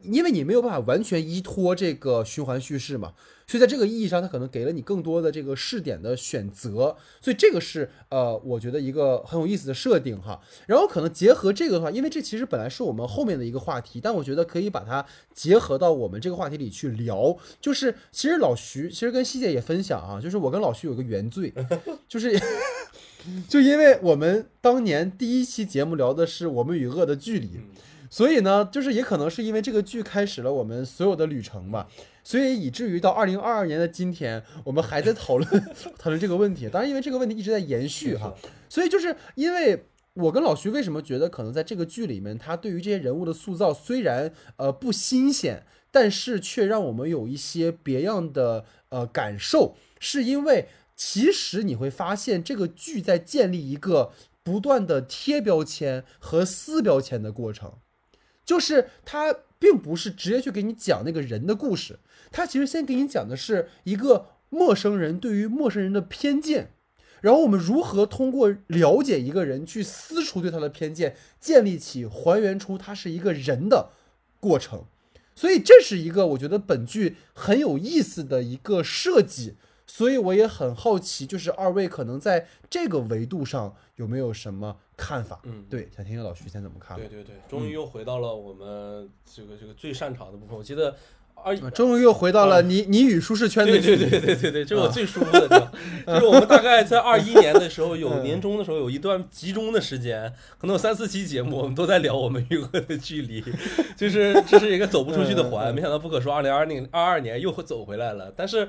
因为你没有办法完全依托这个循环叙事嘛，所以在这个意义上，它可能给了你更多的这个试点的选择，所以这个是呃，我觉得一个很有意思的设定哈。然后可能结合这个的话，因为这其实本来是我们后面的一个话题，但我觉得可以把它结合到我们这个话题里去聊。就是其实老徐其实跟西姐也分享啊，就是我跟老徐有个原罪，就是 就因为我们当年第一期节目聊的是我们与恶的距离。所以呢，就是也可能是因为这个剧开始了我们所有的旅程吧，所以以至于到二零二二年的今天，我们还在讨论 讨论这个问题。当然，因为这个问题一直在延续哈，所以就是因为我跟老徐为什么觉得可能在这个剧里面，他对于这些人物的塑造虽然呃不新鲜，但是却让我们有一些别样的呃感受，是因为其实你会发现这个剧在建立一个不断的贴标签和撕标签的过程。就是他并不是直接去给你讲那个人的故事，他其实先给你讲的是一个陌生人对于陌生人的偏见，然后我们如何通过了解一个人去撕除对他的偏见，建立起还原出他是一个人的过程。所以这是一个我觉得本剧很有意思的一个设计。所以我也很好奇，就是二位可能在这个维度上有没有什么看法？嗯，对，想听听老徐先怎么看？对对对，终于又回到了我们这个这个最擅长的部分。我记得。二终于又回到了你你与舒适圈的对对对对对对，这是我最舒服的地方。就是我们大概在二一年的时候，有年终的时候，有一段集中的时间，可能有三四期节目，我们都在聊我们与恶的距离，就是这是一个走不出去的环。没想到不可说，二零二零二二年又会走回来了，但是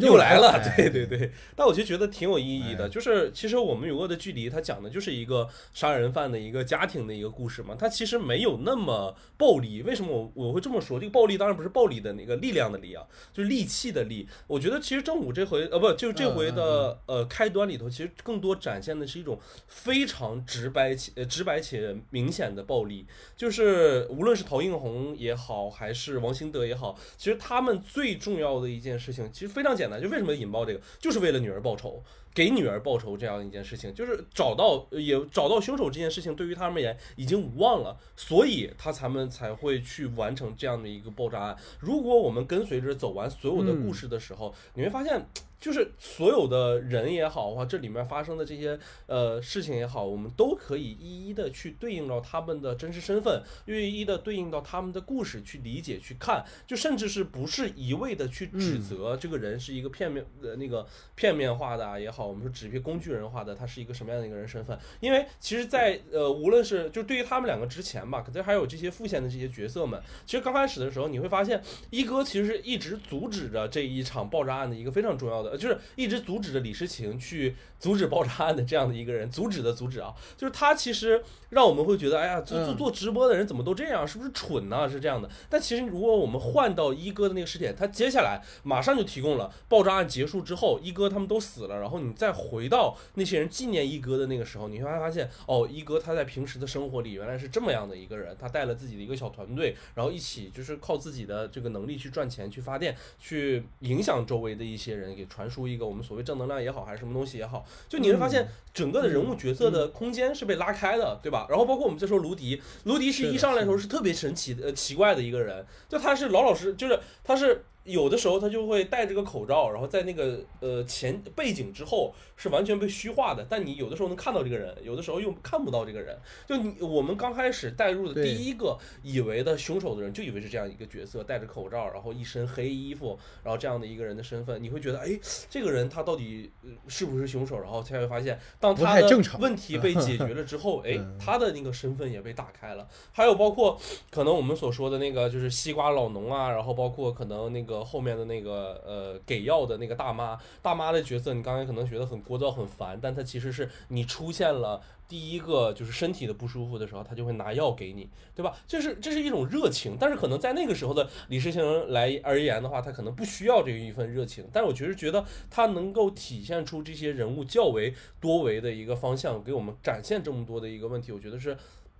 又来了。对对对，但我就觉得挺有意义的。就是其实我们与恶的距离，它讲的就是一个杀人犯的一个家庭的一个故事嘛。它其实没有那么暴力。为什么我我会这么说？这个暴力当然不是暴力。力的那个力量的力啊，就是利器的力。我觉得其实正午这回呃不，就是这回的呃开端里头，其实更多展现的是一种非常直白且直白且明显的暴力。就是无论是陶映红也好，还是王兴德也好，其实他们最重要的一件事情其实非常简单，就为什么引爆这个，就是为了女儿报仇。给女儿报仇这样一件事情，就是找到也找到凶手这件事情，对于他们而言已经无望了，所以他才们才会去完成这样的一个爆炸案。如果我们跟随着走完所有的故事的时候，你会发现。就是所有的人也好，或这里面发生的这些呃事情也好，我们都可以一一的去对应到他们的真实身份，一一的对应到他们的故事去理解去看，就甚至是不是一味的去指责这个人是一个片面呃那个片面化的也好，我们说纸片工具人化的，他是一个什么样的一个人身份？因为其实，在呃无论是就对于他们两个之前吧，可能还有这些副线的这些角色们，其实刚开始的时候你会发现，一哥其实是一直阻止着这一场爆炸案的一个非常重要的。就是一直阻止着李诗情去阻止爆炸案的这样的一个人，阻止的阻止啊，就是他其实让我们会觉得，哎呀，做做做直播的人怎么都这样，是不是蠢呢？是这样的。但其实如果我们换到一哥的那个时点，他接下来马上就提供了爆炸案结束之后，一哥他们都死了，然后你再回到那些人纪念一哥的那个时候，你会发现，哦，一哥他在平时的生活里原来是这么样的一个人，他带了自己的一个小团队，然后一起就是靠自己的这个能力去赚钱、去发电、去影响周围的一些人，给传。传输一个我们所谓正能量也好，还是什么东西也好，就你会发现整个的人物角色的空间是被拉开的，对吧？然后包括我们再说卢迪，卢迪是一上来的时候是特别神奇的、呃奇怪的一个人，就他是老老实，就是他是。有的时候他就会戴着个口罩，然后在那个呃前背景之后是完全被虚化的，但你有的时候能看到这个人，有的时候又看不到这个人。就你我们刚开始带入的第一个以为的凶手的人，就以为是这样一个角色，戴着口罩，然后一身黑衣服，然后这样的一个人的身份，你会觉得哎，这个人他到底是不是凶手？然后才会发现，当他的问题被解决了之后，哎，他的那个身份也被打开了。还有包括可能我们所说的那个就是西瓜老农啊，然后包括可能那个。个后面的那个呃给药的那个大妈，大妈的角色，你刚才可能觉得很聒噪很烦，但他其实是你出现了。第一个就是身体的不舒服的时候，他就会拿药给你，对吧？就是这是一种热情，但是可能在那个时候的李世清来而言的话，他可能不需要这一份热情。但是我确实觉得他能够体现出这些人物较为多维的一个方向，给我们展现这么多的一个问题，我觉得是。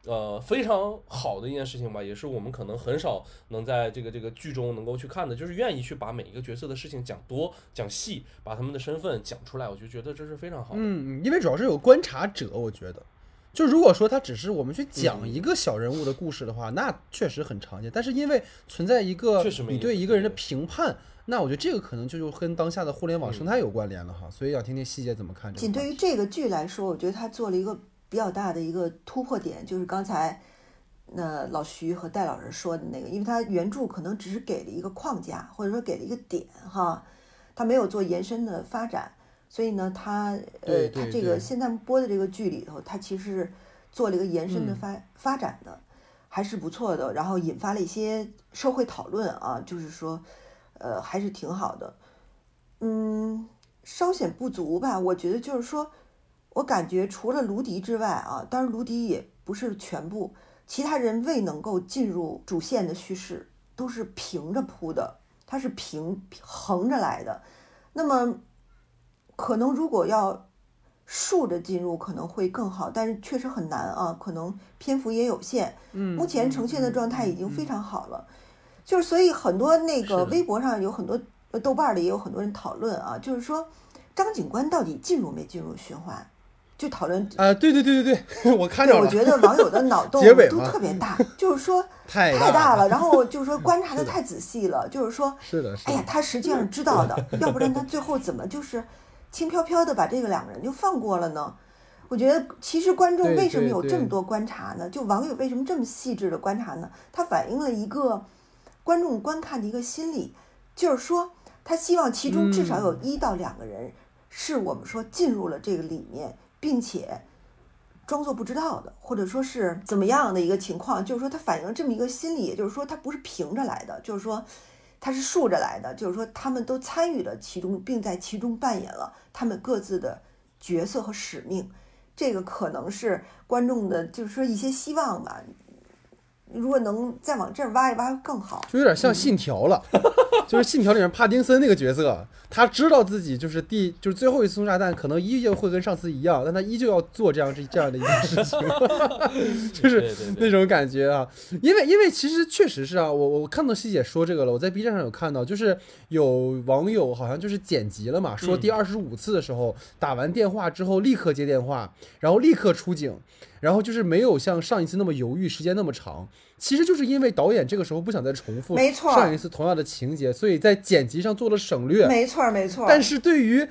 呃，非常好的一件事情吧，也是我们可能很少能在这个这个剧中能够去看的，就是愿意去把每一个角色的事情讲多讲细，把他们的身份讲出来，我就觉得这是非常好的。嗯，因为主要是有观察者，我觉得，就如果说他只是我们去讲一个小人物的故事的话，那确实很常见。但是因为存在一个你对一个人的评判，那我觉得这个可能就就跟当下的互联网生态有关联了哈。所以想听听细节怎么看。仅对于这个剧来说，我觉得他做了一个。比较大的一个突破点就是刚才那老徐和戴老师说的那个，因为他原著可能只是给了一个框架，或者说给了一个点哈，他没有做延伸的发展，所以呢，他呃，他这个现在播的这个剧里头，他其实做了一个延伸的发发展的，还是不错的，然后引发了一些社会讨论啊，就是说呃，还是挺好的，嗯，稍显不足吧，我觉得就是说。我感觉除了卢迪之外啊，当然卢迪也不是全部，其他人未能够进入主线的叙事，都是平着铺的，它是平横着来的。那么，可能如果要竖着进入，可能会更好，但是确实很难啊，可能篇幅也有限。嗯，目前呈现的状态已经非常好了，就是所以很多那个微博上有很多，豆瓣里也有很多人讨论啊，就是说张警官到底进入没进入循环？就讨论啊，对对对对对，我看着了。我觉得网友的脑 洞都特别大，就是说太大了，然后就是说观察的太仔细了，就是说，是的，哎呀，他实际上知道的，要不然他最后怎么就是轻飘飘的把这个两个人就放过了呢？我觉得其实观众为什么有这么多观察呢？就网友为什么这么细致的观察呢？它反映了一个观众观看的一个心理，就是说他希望其中至少有一到两个人是我们说进入了这个里面。并且装作不知道的，或者说是怎么样的一个情况，就是说他反映了这么一个心理，也就是说他不是平着来的，就是说他是竖着来的，就是说他们都参与了其中，并在其中扮演了他们各自的角色和使命。这个可能是观众的，就是说一些希望吧。如果能再往这儿挖一挖更好，就有点像信条了，就是信条里面帕丁森那个角色，他知道自己就是第就是最后一次送炸弹，可能依旧会跟上次一样，但他依旧要做这样这这样的一件事情，就是那种感觉啊。因为因为其实确实是啊，我我看到西姐说这个了，我在 B 站上有看到，就是有网友好像就是剪辑了嘛，说第二十五次的时候打完电话之后立刻接电话，然后立刻出警。然后就是没有像上一次那么犹豫，时间那么长，其实就是因为导演这个时候不想再重复上一次同样的情节，所以在剪辑上做了省略。没错，没错。但是对于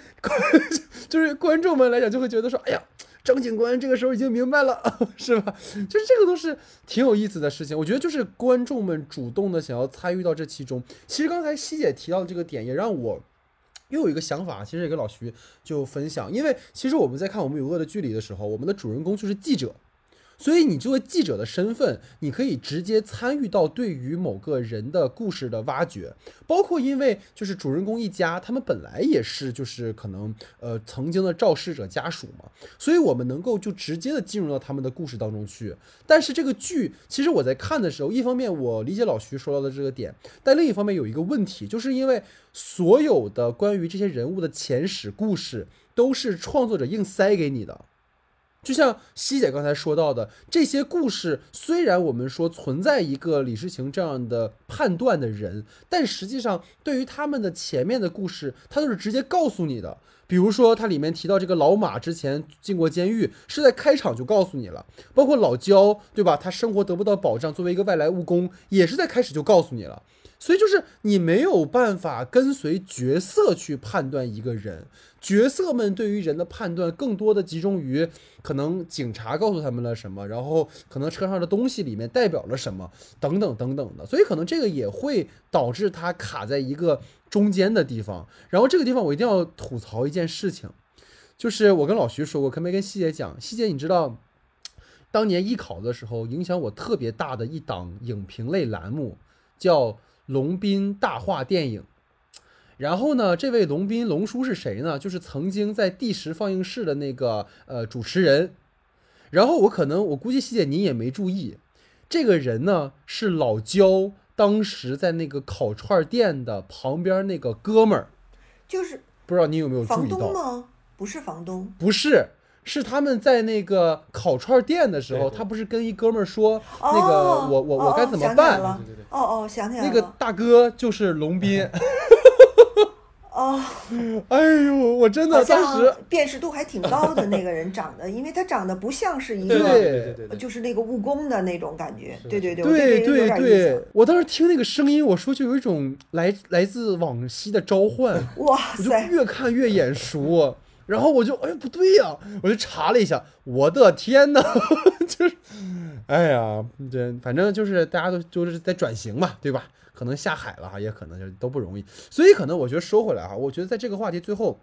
就是观众们来讲，就会觉得说，哎呀，张警官这个时候已经明白了，是吧？就是这个都是挺有意思的事情。我觉得就是观众们主动的想要参与到这其中。其实刚才西姐提到的这个点，也让我。又有一个想法，其实也跟老徐就分享，因为其实我们在看《我们与恶的距离》的时候，我们的主人公就是记者。所以你作为记者的身份，你可以直接参与到对于某个人的故事的挖掘，包括因为就是主人公一家，他们本来也是就是可能呃曾经的肇事者家属嘛，所以我们能够就直接的进入到他们的故事当中去。但是这个剧，其实我在看的时候，一方面我理解老徐说到的这个点，但另一方面有一个问题，就是因为所有的关于这些人物的前史故事都是创作者硬塞给你的。就像西姐刚才说到的，这些故事虽然我们说存在一个李世情这样的判断的人，但实际上对于他们的前面的故事，他都是直接告诉你的。比如说，它里面提到这个老马之前进过监狱，是在开场就告诉你了。包括老焦，对吧？他生活得不到保障，作为一个外来务工，也是在开始就告诉你了。所以就是你没有办法跟随角色去判断一个人，角色们对于人的判断更多的集中于可能警察告诉他们了什么，然后可能车上的东西里面代表了什么，等等等等的。所以可能这个也会导致他卡在一个中间的地方。然后这个地方我一定要吐槽一件事情，就是我跟老徐说过，可没跟细姐讲，细姐你知道，当年艺考的时候影响我特别大的一档影评类栏目叫。龙斌大话电影，然后呢，这位龙斌龙叔是谁呢？就是曾经在第十放映室的那个呃主持人。然后我可能我估计希姐您也没注意，这个人呢是老焦当时在那个烤串店的旁边那个哥们儿，就是不知道你有没有注房意到？东吗？不是房东，不是，是他们在那个烤串店的时候，他不是跟一哥们儿说哦那个我我我该怎么办？哦哦想起来了对对对哦哦，想起来了，那个大哥就是龙斌。哦，哎呦，我真的当时像辨识度还挺高的那个人长得，因为他长得不像是一个，对对对对对，就是那个务工的那种感觉。对对对，对对对我当时听那个声音，我说就有一种来来自往昔的召唤，哇我就塞，越看越眼熟，然后我就哎不对呀、我就查了一下，我的天呐，就是，哎呀，这反正就是大家都就是在转型嘛，对吧？可能下海了哈，也可能就都不容易，所以可能我觉得说回来哈，我觉得在这个话题最后。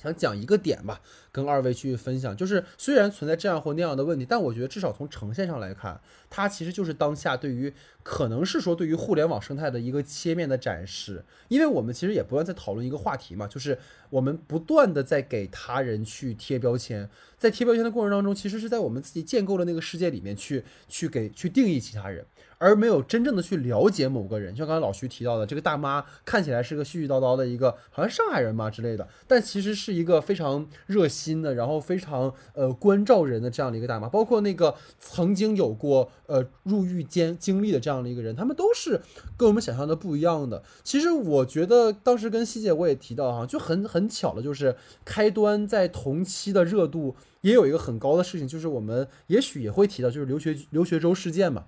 想讲一个点吧，跟二位去分享，就是虽然存在这样或那样的问题，但我觉得至少从呈现上来看，它其实就是当下对于可能是说对于互联网生态的一个切面的展示。因为我们其实也不断在讨论一个话题嘛，就是我们不断的在给他人去贴标签，在贴标签的过程当中，其实是在我们自己建构的那个世界里面去去给去定义其他人。而没有真正的去了解某个人，像刚才老徐提到的，这个大妈看起来是个絮絮叨叨的一个，好像上海人嘛之类的，但其实是一个非常热心的，然后非常呃关照人的这样的一个大妈。包括那个曾经有过呃入狱监经历的这样的一个人，他们都是跟我们想象的不一样的。其实我觉得当时跟希姐我也提到哈，就很很巧的就是开端在同期的热度也有一个很高的事情，就是我们也许也会提到，就是留学留学周事件嘛。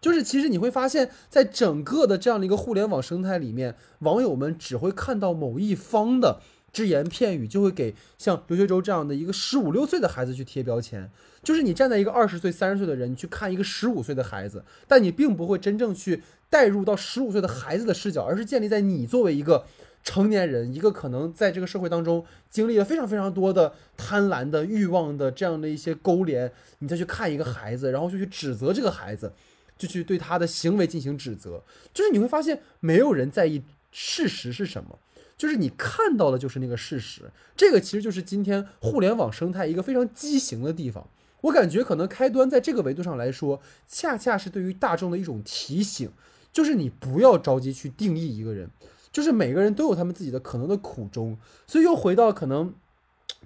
就是其实你会发现，在整个的这样的一个互联网生态里面，网友们只会看到某一方的只言片语，就会给像刘学周这样的一个十五六岁的孩子去贴标签。就是你站在一个二十岁、三十岁的人，你去看一个十五岁的孩子，但你并不会真正去带入到十五岁的孩子的视角，而是建立在你作为一个成年人，一个可能在这个社会当中经历了非常非常多的贪婪的欲望的这样的一些勾连，你再去看一个孩子，然后就去指责这个孩子。就去对他的行为进行指责，就是你会发现没有人在意事实是什么，就是你看到的就是那个事实。这个其实就是今天互联网生态一个非常畸形的地方。我感觉可能开端在这个维度上来说，恰恰是对于大众的一种提醒，就是你不要着急去定义一个人，就是每个人都有他们自己的可能的苦衷。所以又回到可能。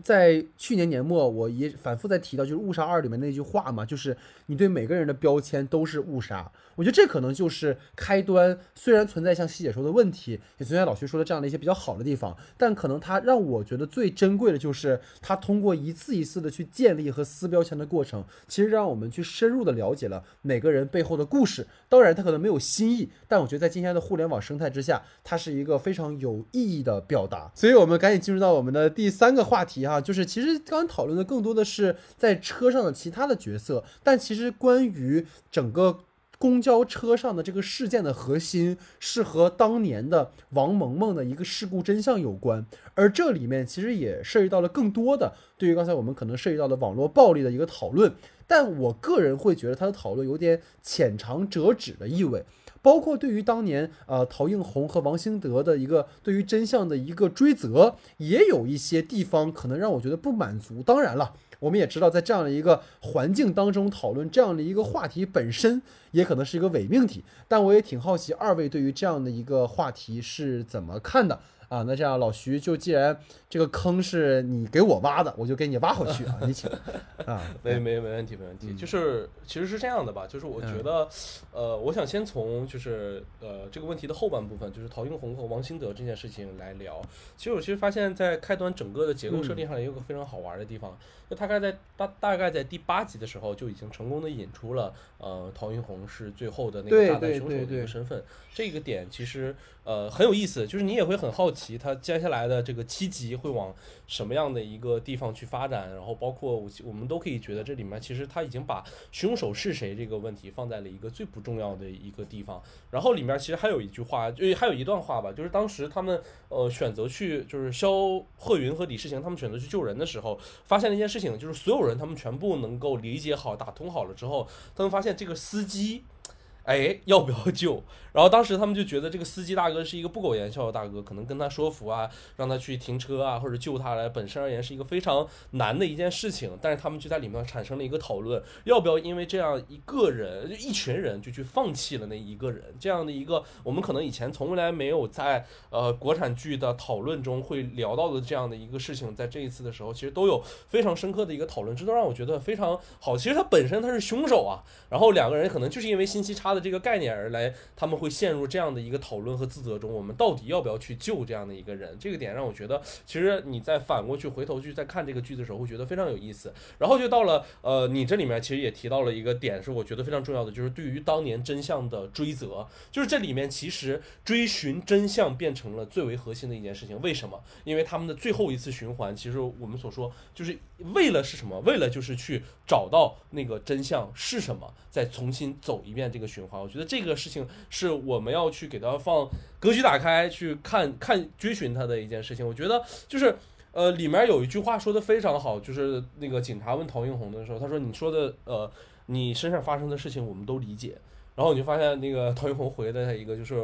在去年年末，我也反复在提到，就是《误杀二》里面那句话嘛，就是你对每个人的标签都是误杀。我觉得这可能就是开端。虽然存在像希姐说的问题，也存在老徐说的这样的一些比较好的地方，但可能它让我觉得最珍贵的就是它通过一次一次的去建立和撕标签的过程，其实让我们去深入的了解了每个人背后的故事。当然，它可能没有新意，但我觉得在今天的互联网生态之下，它是一个非常有意义的表达。所以我们赶紧进入到我们的第三个话题啊啊，就是其实刚刚讨论的更多的是在车上的其他的角色，但其实关于整个。公交车上的这个事件的核心是和当年的王萌萌的一个事故真相有关，而这里面其实也涉及到了更多的对于刚才我们可能涉及到的网络暴力的一个讨论，但我个人会觉得他的讨论有点浅尝辄止的意味。包括对于当年呃陶映红和王兴德的一个对于真相的一个追责，也有一些地方可能让我觉得不满足。当然了，我们也知道，在这样的一个环境当中讨论这样的一个话题本身，也可能是一个伪命题。但我也挺好奇，二位对于这样的一个话题是怎么看的啊？那这样，老徐就既然这个坑是你给我挖的，我就给你挖回去啊！你请 啊，没没没问题没问题，嗯。就是其实是这样的吧，就是我觉得，呃，我想先从就是呃这个问题的后半部分，就是陶云红和王兴德这件事情来聊。其实我其实发现，在开端整个的结构设定上也有个非常好玩的地方，就大概在大大概在第八集的时候就已经成功的引出了呃陶云红是最后的那对个炸弹凶手的一个身份，这个点其实呃很有意思，就是你也会很好奇他接下来的这个七集会往什么样的一个地方去发展，然后包括我我们都可以觉得这里面其实他已经把凶手是谁这个问题放在了一个最不重要的一个地方。然后里面其实还有一句话，就还有一段话吧，就是当时他们呃选择去，就是肖鹤云和李世情他们选择去救人的时候，发现了一件事情，就是所有人他们全部能够理解好、打通好了之后，他们发现这个司机。哎，要不要救？然后当时他们就觉得这个司机大哥是一个不苟言笑的大哥，可能跟他说服啊，让他去停车啊，或者救他来，本身而言是一个非常难的一件事情。但是他们就在里面产生了一个讨论，要不要因为这样一个人、一群人就去放弃了那一个人？这样的一个我们可能以前从来没有在呃国产剧的讨论中会聊到的这样的一个事情，在这一次的时候，其实都有非常深刻的一个讨论，这都让我觉得非常好。其实他本身他是凶手啊，然后两个人可能就是因为信息差的这个概念而来，他们会陷入这样的一个讨论和自责中。我们到底要不要去救这样的一个人？这个点让我觉得，其实你再反过去回头去再看这个剧的时候，会觉得非常有意思。然后就到了呃，你这里面其实也提到了一个点，是我觉得非常重要的，就是对于当年真相的追责。就是这里面其实追寻真相变成了最为核心的一件事情。为什么？因为他们的最后一次循环，其实我们所说就是为了是什么？为了就是去找到那个真相是什么，再重新走一遍这个循环。我觉得这个事情是我们要去给他放格局打开去看看追寻他的一件事情。我觉得就是呃，里面有一句话说的非常好，就是那个警察问陶映红的时候，他说：“你说的呃，你身上发生的事情我们都理解。”然后你就发现那个陶映红回的他一个就是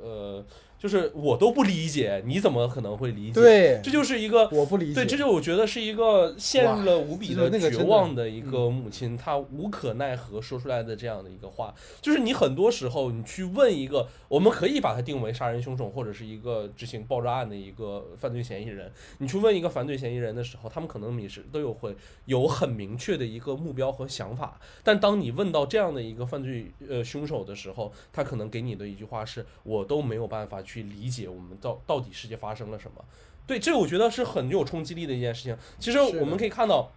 呃，就是我都不理解，你怎么可能会理解？对这就是一个我不理解。对，这就我觉得是一个陷入了无比的绝望的一个母亲，她无可奈何说出来的这样的一个话，就是你很多时候你去问一个，我们可以把它定为杀人凶手或者是一个执行爆炸案的一个犯罪嫌疑人，你去问一个犯罪嫌疑人的时候，他们可能你是都有会有很明确的一个目标和想法，但当你问到这样的一个犯罪呃凶手的时候，他可能给你的一句话是我都没有办法去理解我们到到底世界发生了什么。对，这我觉得是很有冲击力的一件事情。其实我们可以看到，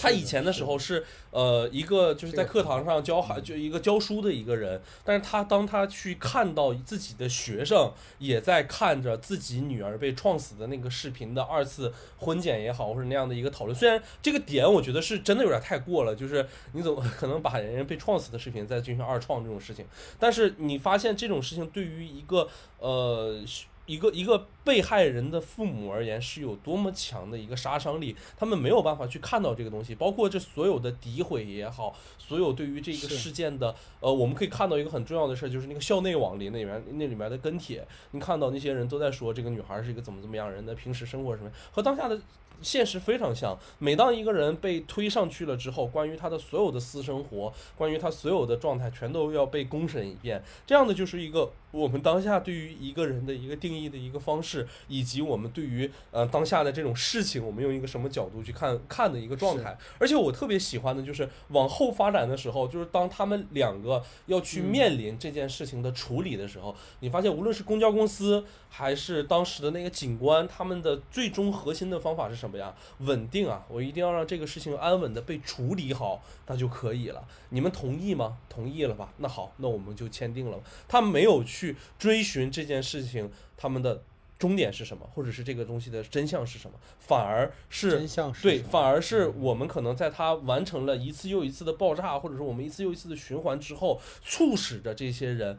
他以前的时候是呃一个就是在课堂上教孩就一个教书的一个人，但是他当他去看到自己的学生也在看着自己女儿被撞死的那个视频的二次婚检也好，或者那样的一个讨论，虽然这个点我觉得是真的有点太过了，就是你怎么可能把人家被撞死的视频再进行二创这种事情？但是你发现这种事情对于一个呃。一个一个被害人的父母而言是有多么强的一个杀伤力，他们没有办法去看到这个东西，包括这所有的诋毁也好，所有对于这个事件的，呃，我们可以看到一个很重要的事儿，就是那个校内网里那里面那里面的跟帖，你看到那些人都在说这个女孩是一个怎么怎么样人的平时生活什么，和当下的。现实非常像，每当一个人被推上去了之后，关于他的所有的私生活，关于他所有的状态，全都要被公审一遍。这样的就是一个我们当下对于一个人的一个定义的一个方式，以及我们对于呃当下的这种事情，我们用一个什么角度去看看的一个状态。而且我特别喜欢的就是往后发展的时候，就是当他们两个要去面临这件事情的处理的时候，你发现无论是公交公司还是当时的那个警官，他们的最终核心的方法是什么？呀，稳定啊！我一定要让这个事情安稳的被处理好，那就可以了。你们同意吗？同意了吧？那好，那我们就签订了。他没有去追寻这件事情，他们的终点是什么，或者是这个东西的真相是什么，反而是真相是对，反而是我们可能在他完成了一次又一次的爆炸，或者说我们一次又一次的循环之后，促使着这些人。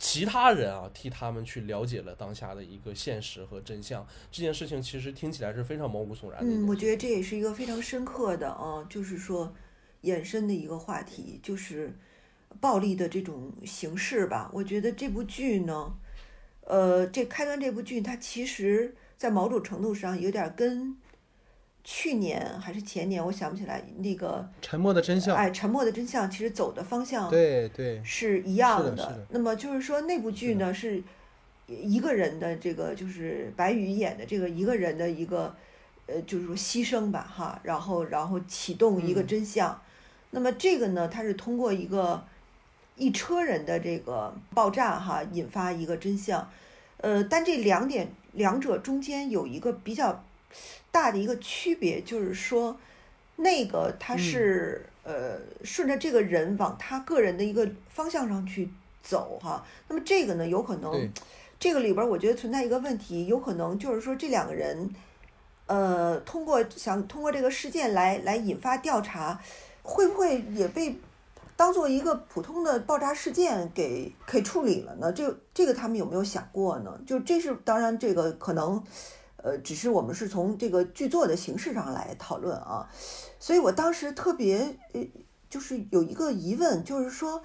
其他人啊，替他们去了解了当下的一个现实和真相，这件事情其实听起来是非常毛骨悚然的。嗯，我觉得这也是一个非常深刻的啊，就是说延伸的一个话题，就是暴力的这种形式吧。我觉得这部剧呢，呃，这开端这部剧，它其实在某种程度上有点跟。去年还是前年，我想不起来那个沉默的真相。哎，沉默的真相其实走的方向对对是一样的。那么就是说那部剧呢是一个人的这个就是白宇演的这个一个人的一个呃就是说牺牲吧哈，然后然后启动一个真相。那么这个呢，它是通过一个一车人的这个爆炸哈引发一个真相。呃，但这两点两者中间有一个比较。大的一个区别就是说，那个他是呃顺着这个人往他个人的一个方向上去走哈。那么这个呢，有可能这个里边我觉得存在一个问题，有可能就是说这两个人呃通过想通过这个事件来来引发调查，会不会也被当做一个普通的爆炸事件给给处理了呢？这这个他们有没有想过呢？就这是当然这个可能。呃，只是我们是从这个剧作的形式上来讨论啊，所以我当时特别呃就是有一个疑问，就是说，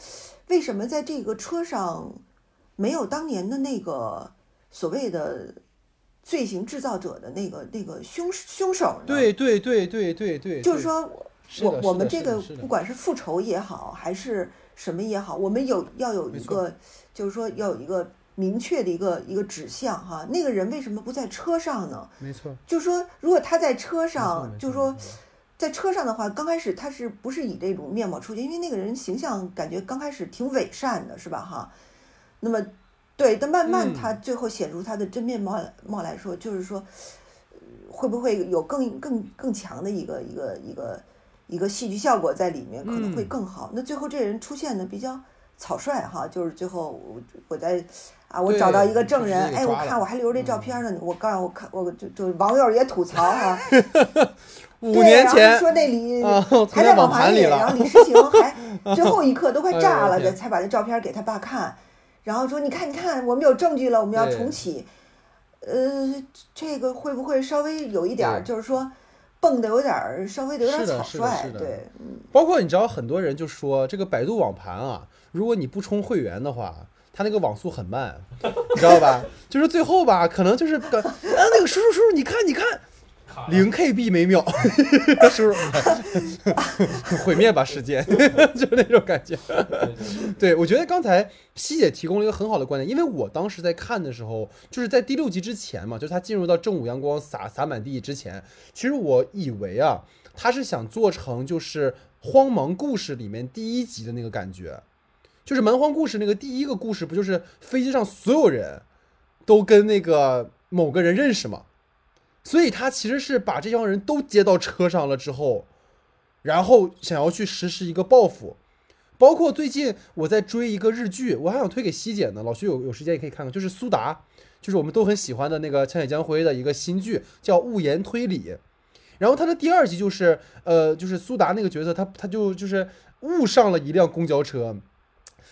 为什么在这个车上没有当年的那个所谓的罪行制造者的那个那个凶凶手呢？对对对对对对，就是说，我我们这个不管是复仇也好，还是什么也好，我们有要有一个，就是说要有一个明确的一个一个指向哈。那个人为什么不在车上呢？没错，就是说，如果他在车上，就是说在车上的话，刚开始他是不是以这种面貌出现？因为那个人形象感觉刚开始挺伪善的，是吧？哈，那么对，但慢慢嗯他最后显出他的真面貌来貌来说，就是说，呃会不会有更更更强的一个一个一个一个戏剧效果在里面，可能会嗯更好。那最后这人出现的比较草率哈，就是最后我我在啊，我找到一个证人，哎，我看我还留着这照片呢，我告诉我看我就就网友也吐槽哈，五年前说那李 啊，还在网盘里然后了，李世情还 最后一刻都快炸了，的才把这照片给他爸看，然后说你看你看，我们有证据了，我们要重启。呃，这个会不会稍微有一点儿，就是说蹦的有点儿稍微的有点草率，的对，嗯，包括你知道很多人就说这个百度网盘啊，如果你不充会员的话。它那个网速很慢，你知道吧？就是最后吧，可能就是个 啊，那个叔叔叔叔，你看你看，零 KB 每秒，叔叔毁灭吧世界，就是那种感觉。对，我觉得刚才西姐提供了一个很好的观点，因为我当时在看的时候，就是在第六集之前嘛，就是他进入到正午阳光洒洒满地之前，其实我以为啊，他是想做成就是《荒芒故事》里面第一集的那个感觉，就是《蛮荒故事》那个第一个故事，不就是飞机上所有人都跟那个某个人认识吗？所以他其实是把这帮人都接到车上了之后，然后想要去实施一个报复。包括最近我在追一个日剧，我还想推给西姐呢。老徐有有时间也可以看看，就是苏达，就是我们都很喜欢的那个《枪血江辉》的一个新剧，叫《物言推理》。然后它的第二集就是，呃，就是苏达那个角色，他他就就是误上了一辆公交车，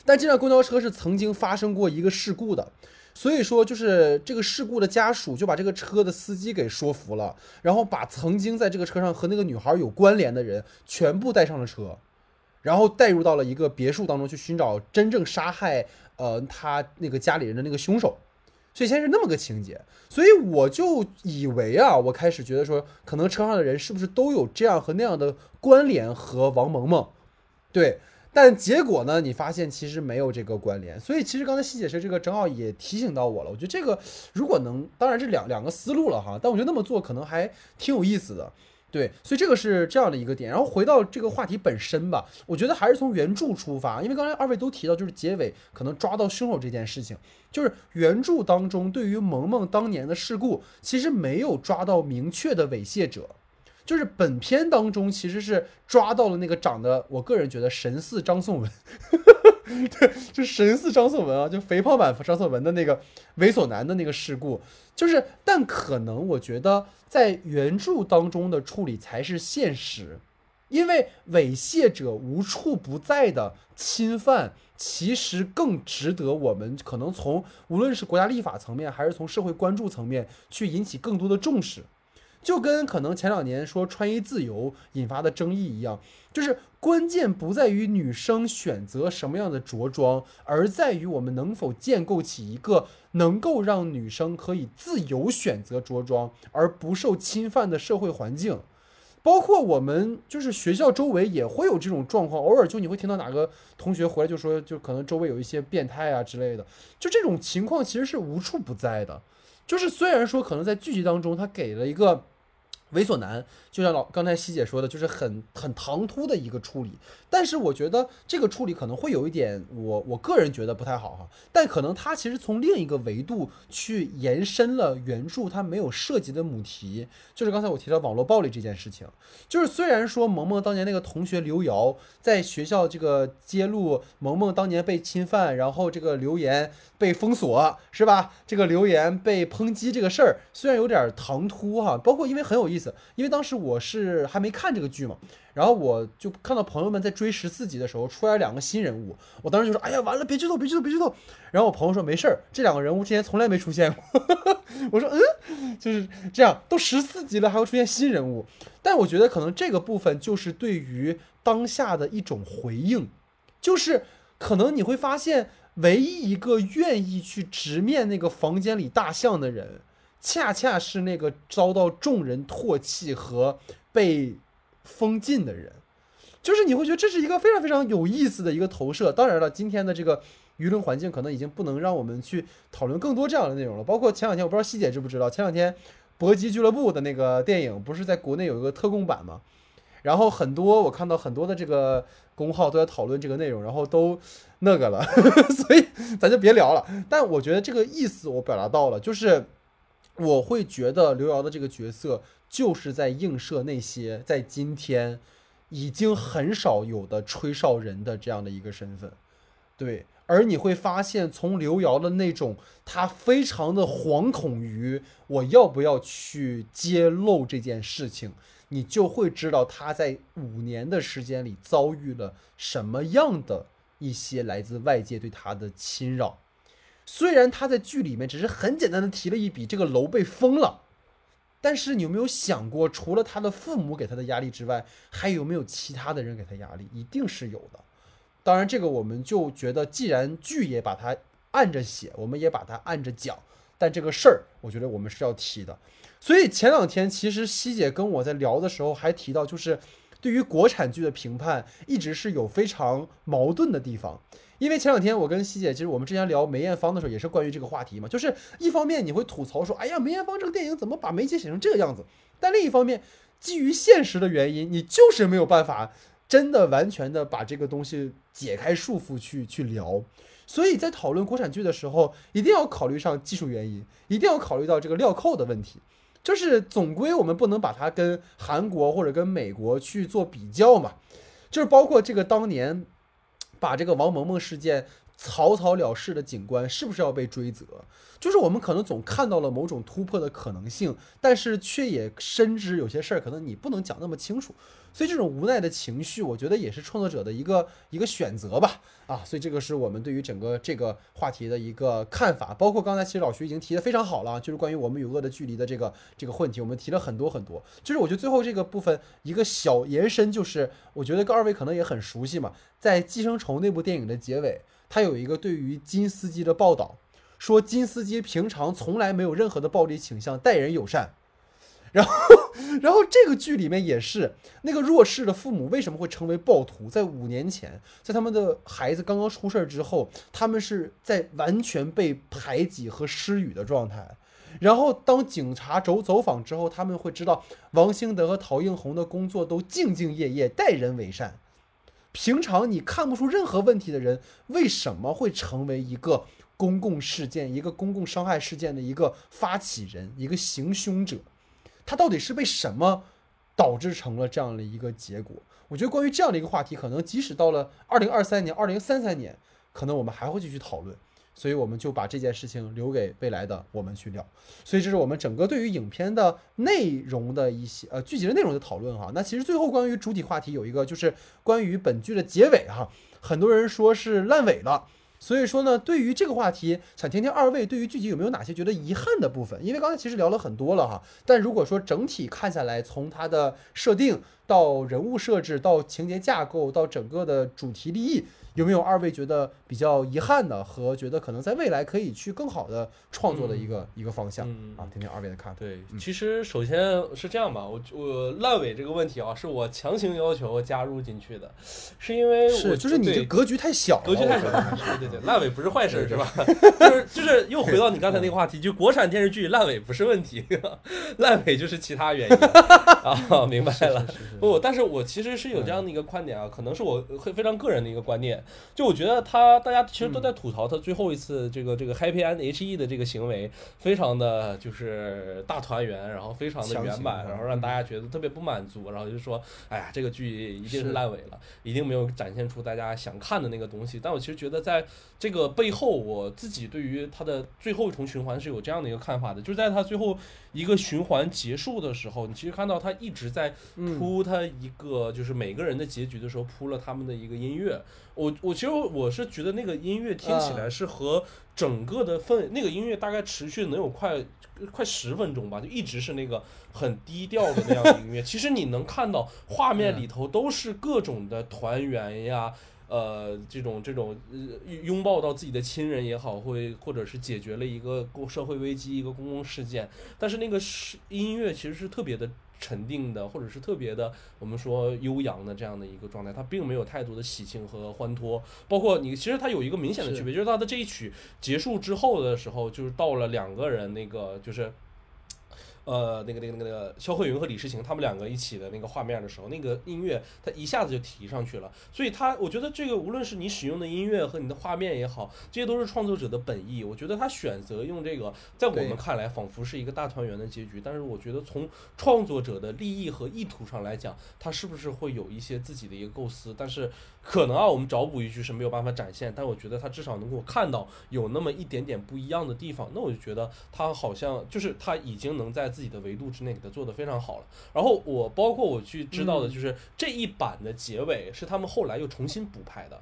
但这辆公交车是曾经发生过一个事故的，所以说就是这个事故的家属就把这个车的司机给说服了，然后把曾经在这个车上和那个女孩有关联的人全部带上了车，然后带入到了一个别墅当中去寻找真正杀害呃他那个家里人的那个凶手。所以现在是那么个情节，所以我就以为啊，我开始觉得说，可能车上的人是不是都有这样和那样的关联和王萌萌，对，但结果呢，你发现其实没有这个关联，所以其实刚才西姐是这个正好也提醒到我了，我觉得这个如果能，当然这两两个思路了哈，但我觉得那么做可能还挺有意思的。对，所以这个是这样的一个点。然后回到这个话题本身吧，我觉得还是从原著出发，因为刚才二位都提到，就是结尾可能抓到凶手这件事情，就是原著当中对于萌萌当年的事故，其实没有抓到明确的猥亵者。就是本片当中其实是抓到了那个长得，我个人觉得神似张颂文，对，就神似张颂文啊，就肥胖版张颂文的那个猥琐男的那个事故，就是，但可能我觉得在原著当中的处理才是现实，因为猥亵者无处不在的侵犯，其实更值得我们可能从无论是国家立法层面，还是从社会关注层面去引起更多的重视。就跟可能前两年说穿衣自由引发的争议一样，就是关键不在于女生选择什么样的着装，而在于我们能否建构起一个能够让女生可以自由选择着装而不受侵犯的社会环境。包括我们就是学校周围也会有这种状况，偶尔就你会听到哪个同学回来就说，就可能周围有一些变态啊之类的，就这种情况其实是无处不在的。就是虽然说可能在剧集当中他给了一个猥琐男，就像老刚才西姐说的，就是很很唐突的一个处理，但是我觉得这个处理可能会有一点我我个人觉得不太好哈，但可能他其实从另一个维度去延伸了原著它没有涉及的母题，就是刚才我提到网络暴力这件事情，就是虽然说萌萌当年那个同学刘瑶在学校这个揭露萌萌当年被侵犯，然后这个留言被封锁是吧？这个留言被抨击这个事儿虽然有点唐突哈，包括因为很有意思。思，因为当时我是还没看这个剧嘛，然后我就看到朋友们在追十四集的时候出来两个新人物，我当时就说：“哎呀，完了，别剧透，别剧透，别剧透。”然后我朋友说：“没事儿，这两个人物之前从来没出现过。”我说：“嗯，就是这样，都十四集了还会出现新人物。”但我觉得可能这个部分就是对于当下的一种回应，就是可能你会发现，唯一一个愿意去直面那个房间里大象的人。恰恰是那个遭到众人唾弃和被封禁的人，就是你会觉得这是一个非常非常有意思的一个投射。当然了，今天的这个舆论环境可能已经不能让我们去讨论更多这样的内容了。包括前两天，我不知道西姐知不知道，前两天《搏击俱乐部》的那个电影不是在国内有一个特供版吗？然后很多我看到很多的这个公号都在讨论这个内容，然后都那个了，所以咱就别聊了。但我觉得这个意思我表达到了，就是。我会觉得刘瑶的这个角色就是在映射那些在今天已经很少有的吹哨人的这样的一个身份，对。而你会发现，从刘瑶的那种他非常的惶恐于我要不要去揭露这件事情，你就会知道他在五年的时间里遭遇了什么样的一些来自外界对他的侵扰。虽然他在剧里面只是很简单的提了一笔，这个楼被封了，但是你有没有想过，除了他的父母给他的压力之外，还有没有其他的人给他压力？一定是有的。当然，这个我们就觉得，既然剧也把它按着写，我们也把它按着讲，但这个事儿，我觉得我们是要提的。所以前两天，其实西姐跟我在聊的时候还提到，就是对于国产剧的评判，一直是有非常矛盾的地方。因为前两天我跟西姐，其实我们之前聊梅艳芳的时候，也是关于这个话题嘛。就是一方面你会吐槽说，哎呀，梅艳芳这个电影怎么把梅姐写成这个样子？但另一方面，基于现实的原因，你就是没有办法真的完全的把这个东西解开束缚去去聊。所以在讨论国产剧的时候，一定要考虑上技术原因，一定要考虑到这个镣铐的问题。就是总归我们不能把它跟韩国或者跟美国去做比较嘛。就是包括这个当年。把这个王萌萌事件草草了事的警官是不是要被追责？就是我们可能总看到了某种突破的可能性，但是却也深知有些事儿可能你不能讲那么清楚。所以这种无奈的情绪，我觉得也是创作者的一个一个选择吧。啊，所以这个是我们对于整个这个话题的一个看法。包括刚才其实老徐已经提的非常好了，就是关于我们与恶的距离的这个这个问题，我们提了很多很多。就是我觉得最后这个部分一个小延伸，就是我觉得二位可能也很熟悉嘛，在《寄生虫》那部电影的结尾，它有一个对于金司机的报道，说金司机平常从来没有任何的暴力倾向，待人友善。然后，然后这个剧里面也是那个弱势的父母为什么会成为暴徒？在五年前，在他们的孩子刚刚出事儿之后，他们是在完全被排挤和失语的状态。然后当警察走走访之后，他们会知道王兴德和陶映红的工作都兢兢业业，待人为善。平常你看不出任何问题的人，为什么会成为一个公共事件、一个公共伤害事件的一个发起人、一个行凶者？它到底是被什么导致成了这样的一个结果？我觉得关于这样的一个话题，可能即使到了二零二三年、二零三三年，可能我们还会继续讨论。所以我们就把这件事情留给未来的我们去聊。所以这是我们整个对于影片的内容的一些呃剧集的内容的讨论哈。那其实最后关于主体话题有一个就是关于本剧的结尾哈，很多人说是烂尾了。所以说呢，对于这个话题，想听听二位对于剧集有没有哪些觉得遗憾的部分？因为刚才其实聊了很多了哈，但如果说整体看下来，从它的设定到人物设置，到情节架构，到整个的主题立意。有没有二位觉得比较遗憾的和觉得可能在未来可以去更好的创作的一个一个方向啊？听听二位的看法。对，其实首先是这样吧，我我烂尾这个问题啊，是我强行要求加入进去的，是因为我就是你这格局太小，格局太小了。对对对，烂尾不是坏事是吧？就是就是又回到你刚才那个话题，就国产电视剧烂尾不是问题，烂尾就是其他原因 啊。明白了，不，但是我其实是有这样的一个观点啊，可能是我会非常个人的一个观念。就我觉得他，大家其实都在吐槽他最后一次这个这个 Happy End H E 的这个行为，非常的就是大团圆，然后非常的圆满，然后让大家觉得特别不满足，然后就说，哎呀，这个剧一定是。烂尾了，一定没有展现出大家想看的那个东西。但我其实觉得，在这个背后，我自己对于他的最后一重循环是有这样的一个看法的，就是在他最后一个循环结束的时候，你其实看到他一直在嗯铺他一个就是每个人的结局的时候铺了他们的一个音乐。我我其实我是觉得那个音乐听起来是和整个的氛那个音乐大概持续能有快快十分钟吧，就一直是那个很低调的那样的音乐。其实你能看到画面里头都是各种的团圆呀。呃，这种这种呃拥抱到自己的亲人也好，会或者是解决了一个公社会危机、一个公共事件，但是那个是音乐其实是特别的沉定的，或者是特别的我们说悠扬的这样的一个状态，它并没有太多的喜庆和欢脱。包括你，其实它有一个明显的区别，就是它的这一曲结束之后的时候，就是到了两个人那个就是。呃，那个、那个、那个那个肖鹤云和李诗情他们两个一起的那个画面的时候，那个音乐它一下子就提上去了。所以它，我觉得这个无论是你使用的音乐和你的画面也好，这些都是创作者的本意。我觉得他选择用这个，在我们看来仿佛是一个大团圆的结局，但是我觉得从创作者的利益和意图上来讲，他是不是会有一些自己的一个构思？但是可能啊，我们找补一句是没有办法展现，但我觉得他至少能够看到有那么一点点不一样的地方。那我就觉得他好像就是他已经能在自己的维度之内给他做得非常好了。然后我包括我去知道的嗯就是这一版的结尾是他们后来又重新补拍的，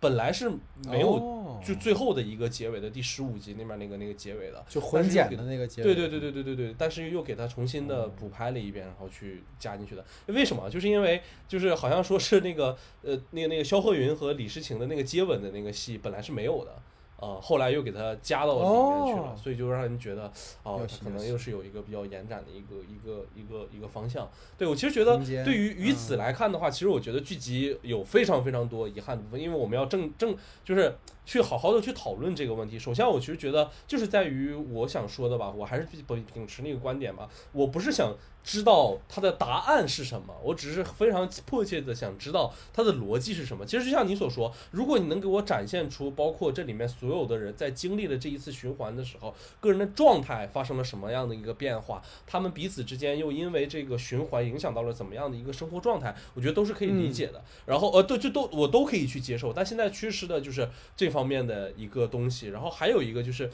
本来是没有哦就最后的一个结尾的第十五集那边那个那个结尾的，就混剪的那个结尾，对对对对对对对，但是又给他重新的补拍了一遍，然后去加进去的。为什么？就是因为就是好像说是那个呃那个那个肖鹤云和李诗情的那个接吻的那个戏本来是没有的。啊、后来又给它加到里面去了，哦所以就让人觉得，哦可能又是有一个比较延展的一个一个一个一个方向。对我其实觉得对于于嗯此来看的话，其实我觉得剧集有非常非常多遗憾的部分，因为我们要正正就是去好好的去讨论这个问题。首先，我其实觉得就是在于我想说的吧，我还是秉秉持那个观点吧，我不是想知道它的答案是什么，我只是非常迫切的想知道它的逻辑是什么。其实就像你所说，如果你能给我展现出包括这里面所有的人在经历了这一次循环的时候，个人的状态发生了什么样的一个变化，他们彼此之间又因为这个循环影响到了怎么样的一个生活状态，我觉得都是可以理解的。然后呃，对，就都我都可以去接受。但现在缺失的就是这方面的一个东西。然后还有一个就是。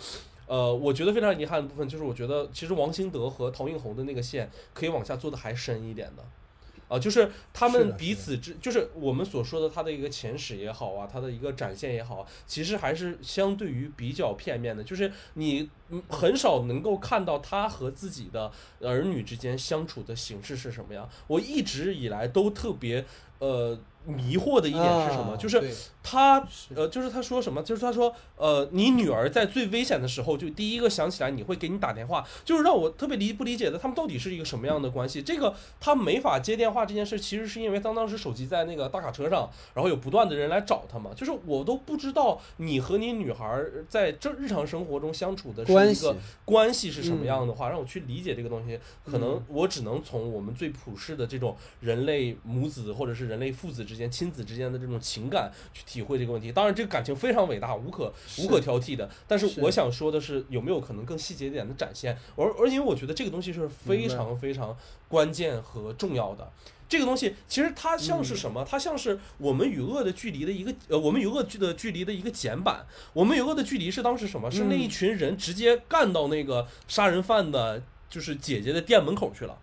呃，我觉得非常遗憾的部分就是，我觉得其实王兴德和陶映红的那个线可以往下做的还深一点的，啊、就是他们彼此之，就是我们所说的他的一个前史也好啊，他的一个展现也好，其实还是相对于比较片面的，就是你很少能够看到他和自己的儿女之间相处的形式是什么样。我一直以来都特别呃迷惑的一点是什么？就是他是。呃，就是他说什么？就是他说，呃，你女儿在最危险的时候，就第一个想起来你会给你打电话，就是让我特别理不理解的，他们到底是一个什么样的关系？这个他没法接电话这件事，其实是因为当当时手机在那个大卡车上，然后有不断的人来找他嘛，就是我都不知道你和你女孩儿在这日常生活中相处的是一个关系是什么嗯样的话，让我去理解这个东西，可能我只能从我们最普世的这种人类母子或者是人类父子之间、亲子之间的这种情感去体会这个问题。当然，这个感情非常伟大，无可无可挑剔的。但是是我想说的是，有没有可能更细节一点的展现？而而因为我觉得这个东西是非常非常关键和重要的。这个东西其实它像嗯是什么？它像是我们与恶的距离的一个呃，我们与恶距的距离的一个简版。我们与恶的距离是当时什么？是那一嗯群人直接干到那个杀人犯的，就是姐姐的店门口去了。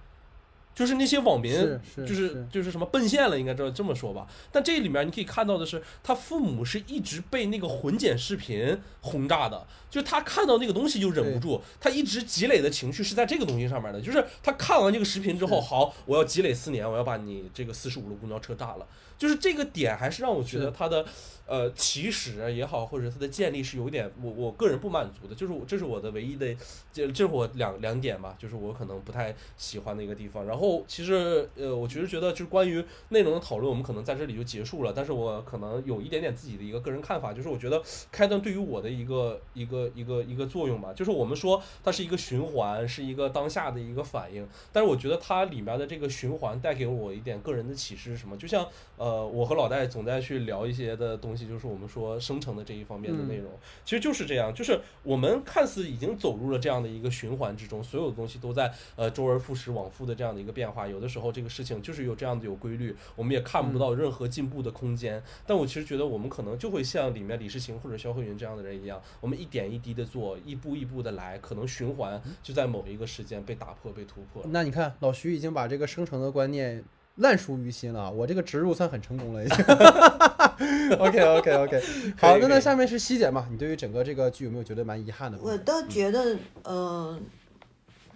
就是那些网民，是是就是是就是什么奔现了，应该这这么说吧。但这里面你可以看到的是，他父母是一直被那个混剪视频轰炸的，就他看到那个东西就忍不住，他一直积累的情绪是在这个东西上面的。就是他看完这个视频之后，好，我要积累四年，我要把你这个四十五路公交车炸了。就是这个点，还是让我觉得是他的呃起始也好，或者它的建立是有点我我个人不满足的。就是我这是我的唯一的，这这是我两两点吧，就是我可能不太喜欢的一个地方。然后其实呃，我其实觉得就是关于内容的讨论，我们可能在这里就结束了。但是我可能有一点点自己的一个个人看法，就是我觉得开端对于我的一个一个一个一个作用吧，就是我们说它是一个循环，是一个当下的一个反应。但是我觉得它里面的这个循环带给我一点个人的启示是什么？就像呃，我和老戴总在去聊一些的东西，就是我们说生成的这一方面的内容，其实就是这样，就是我们看似已经走入了这样的一个循环之中，所有的东西都在呃周而复始、往复的这样的一个变化，有的时候这个事情就是有这样的有规律，我们也看不到任何进步的空间。但我其实觉得我们可能就会像里面李世情或者肖慧云这样的人一样，我们一点一滴的做，一步一步的来，可能循环就在某一个时间被打破、被突破。那你看，老徐已经把这个生成的观念烂熟于心了，我这个植入算很成功了，已经。OK OK OK，好，那那下面是西姐嘛？你对于整个这个剧有没有觉得蛮遗憾的？我倒觉得，嗯，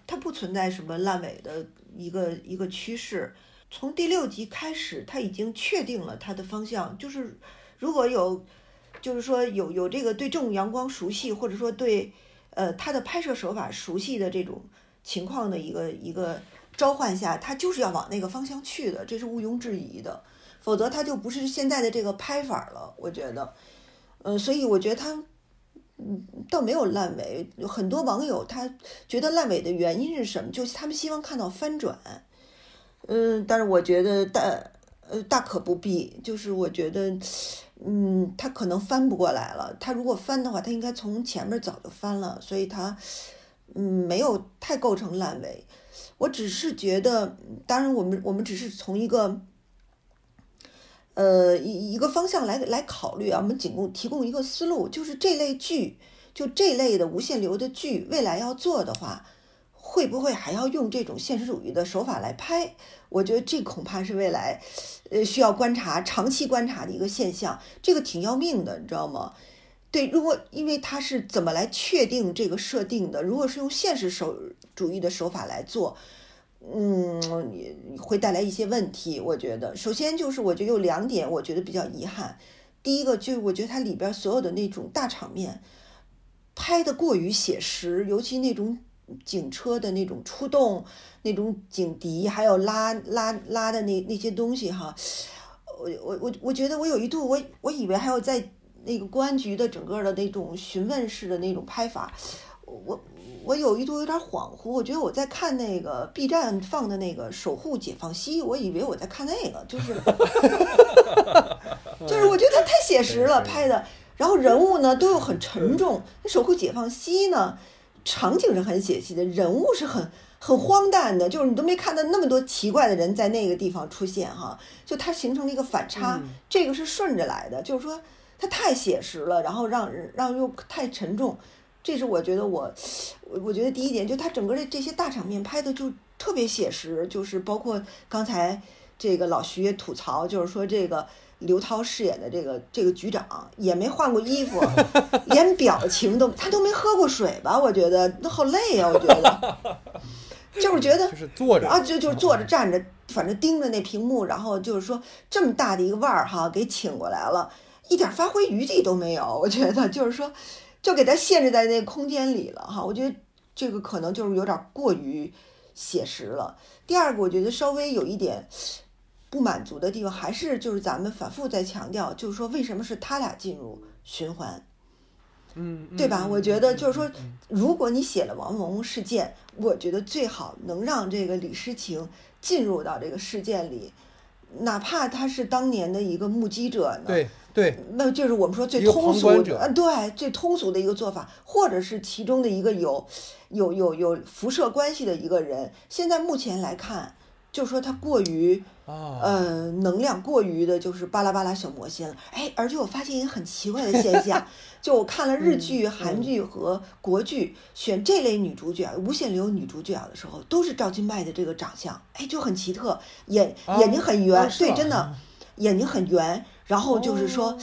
它不存在什么烂尾的一个一个趋势。从第六集开始，它已经确定了它的方向，就是如果有，就是说有有这个对正午阳光熟悉，或者说对呃它的拍摄手法熟悉的这种情况的一个一个召唤下，他就是要往那个方向去的，这是毋庸置疑的。否则他就不是现在的这个拍法了，我觉得，嗯，所以我觉得他，嗯，倒没有烂尾。很多网友他觉得烂尾的原因是什么？就是他们希望看到翻转，嗯，但是我觉得大呃大可不必。就是我觉得，嗯，他可能翻不过来了。他如果翻的话，他应该从前面早就翻了，所以他，嗯，没有太构成烂尾。我只是觉得，当然我们我们只是从一个。呃，一一个方向来来考虑啊，我们仅供提供一个思路，就是这类剧，就这类的无限流的剧，未来要做的话，会不会还要用这种现实主义的手法来拍？我觉得这恐怕是未来，呃，需要观察、长期观察的一个现象，这个挺要命的，你知道吗？对，如果因为它是怎么来确定这个设定的？如果是用现实手主义的手法来做。嗯，也会带来一些问题。我觉得，首先就是我觉得有两点，我觉得比较遗憾。第一个就是我觉得它里边所有的那种大场面拍的过于写实，尤其那种警车的那种出动、那种警笛，还有拉拉拉的那那些东西哈。我我我我觉得我有一度我我以为还要在那个公安局的整个的那种询问式的那种拍法，我。我有一度有点恍惚，我觉得我在看那个 B 站放的那个《守护解放西》，我以为我在看那个，就是，就是我觉得它太写实了拍的，然后人物呢都又很沉重。那《守护解放西》呢，场景是很写实的，人物是很很荒诞的，就是你都没看到那么多奇怪的人在那个地方出现哈，就它形成了一个反差，这个是顺着来的，就是说它太写实了，然后让让又太沉重。这是我觉得我，我我觉得第一点，就它整个的这些大场面拍的就特别写实，就是包括刚才这个老徐也吐槽，就是说这个刘涛饰演的这个这个局长也没换过衣服，连表情都他都没喝过水吧？我觉得那好累呀，我觉得，就是觉得就是坐着啊，就就是坐着站着，反正盯着那屏幕，然后就是说这么大的一个腕儿哈，给请过来了，一点发挥余地都没有，我觉得就是说。就给他限制在那个空间里了哈，我觉得这个可能就是有点过于写实了。第二个，我觉得稍微有一点不满足的地方，还是就是咱们反复在强调，就是说为什么是他俩进入循环，嗯，对吧？我觉得就是说，如果你写了王蒙事件，我觉得最好能让这个李诗情进入到这个事件里，哪怕他是当年的一个目击者呢。对。对，那就是我们说最通俗的，嗯，对，最通俗的一个做法，或者是其中的一个有，有有有辐射关系的一个人。现在目前来看，就说他过于，呃，能量过于的，就是巴拉巴拉小魔仙了。哎，而且我发现一个很奇怪的现象，就我看了日剧、韩剧和国剧，选这类女主角、无限流女主角的时候，都是赵今麦的这个长相，哎，就很奇特，眼眼睛很圆，对，真的，眼睛很圆。然后就是说，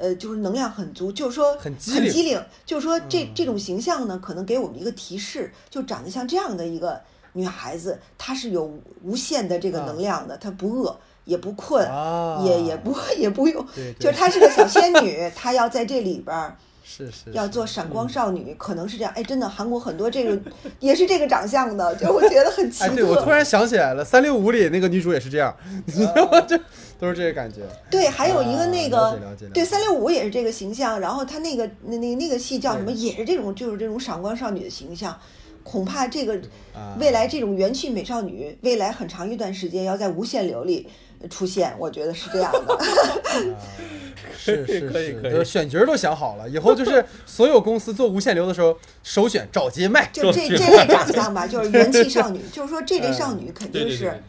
呃，就是能量很足，就是说很机灵，就是说这这种形象呢，可能给我们一个提示，就长得像这样的一个女孩子，她是有无限的这个能量的，她不饿也不困，也也不 也不用，就是她是个小仙女，她要在这里边儿。是是，要做闪光少女，可能是这样。哎，真的，韩国很多这个 也是这个长相的，就我觉得很奇特。对，我突然想起来了，三六五里那个女主也是这样，你知道吗？就都是这个感觉。对，还有一个那个，对，三六五也是这个形象。然后他那个那那那个戏叫什么？也是这种，就是这种闪光少女的形象。恐怕这个啊，未来这种元气美少女，未来很长一段时间要在无限流里出现，我觉得是这样的。是是是，可以可以就是选角儿都想好了，以后就是所有公司做无限流的时候，首选赵今麦。就这这类长相吧，就是元气少女，就是说这类少女肯定是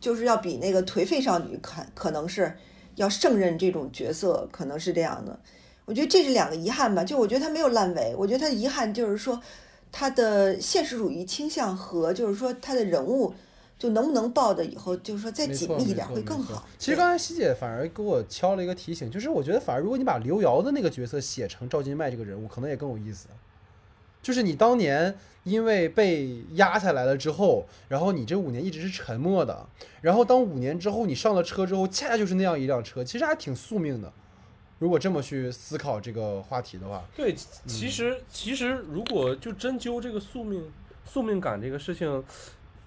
就是要比那个颓废少女可可能是要胜任这种角色，可能是这样的。我觉得这是两个遗憾吧，就我觉得她没有烂尾，我觉得她的遗憾就是说她的现实主义倾向和就是说她的人物就能不能抱的以后就是说再紧密一点会更好。其实刚才希姐反而给我敲了一个提醒，就是我觉得反而如果你把刘瑶的那个角色写成赵今麦这个人物，可能也更有意思。就是你当年因为被压下来了之后，然后你这五年一直是沉默的，然后当五年之后你上了车之后，恰恰就是那样一辆车，其实还挺宿命的。如果这么去思考这个话题的话，对，其实其实如果就针灸这个宿命宿命感这个事情，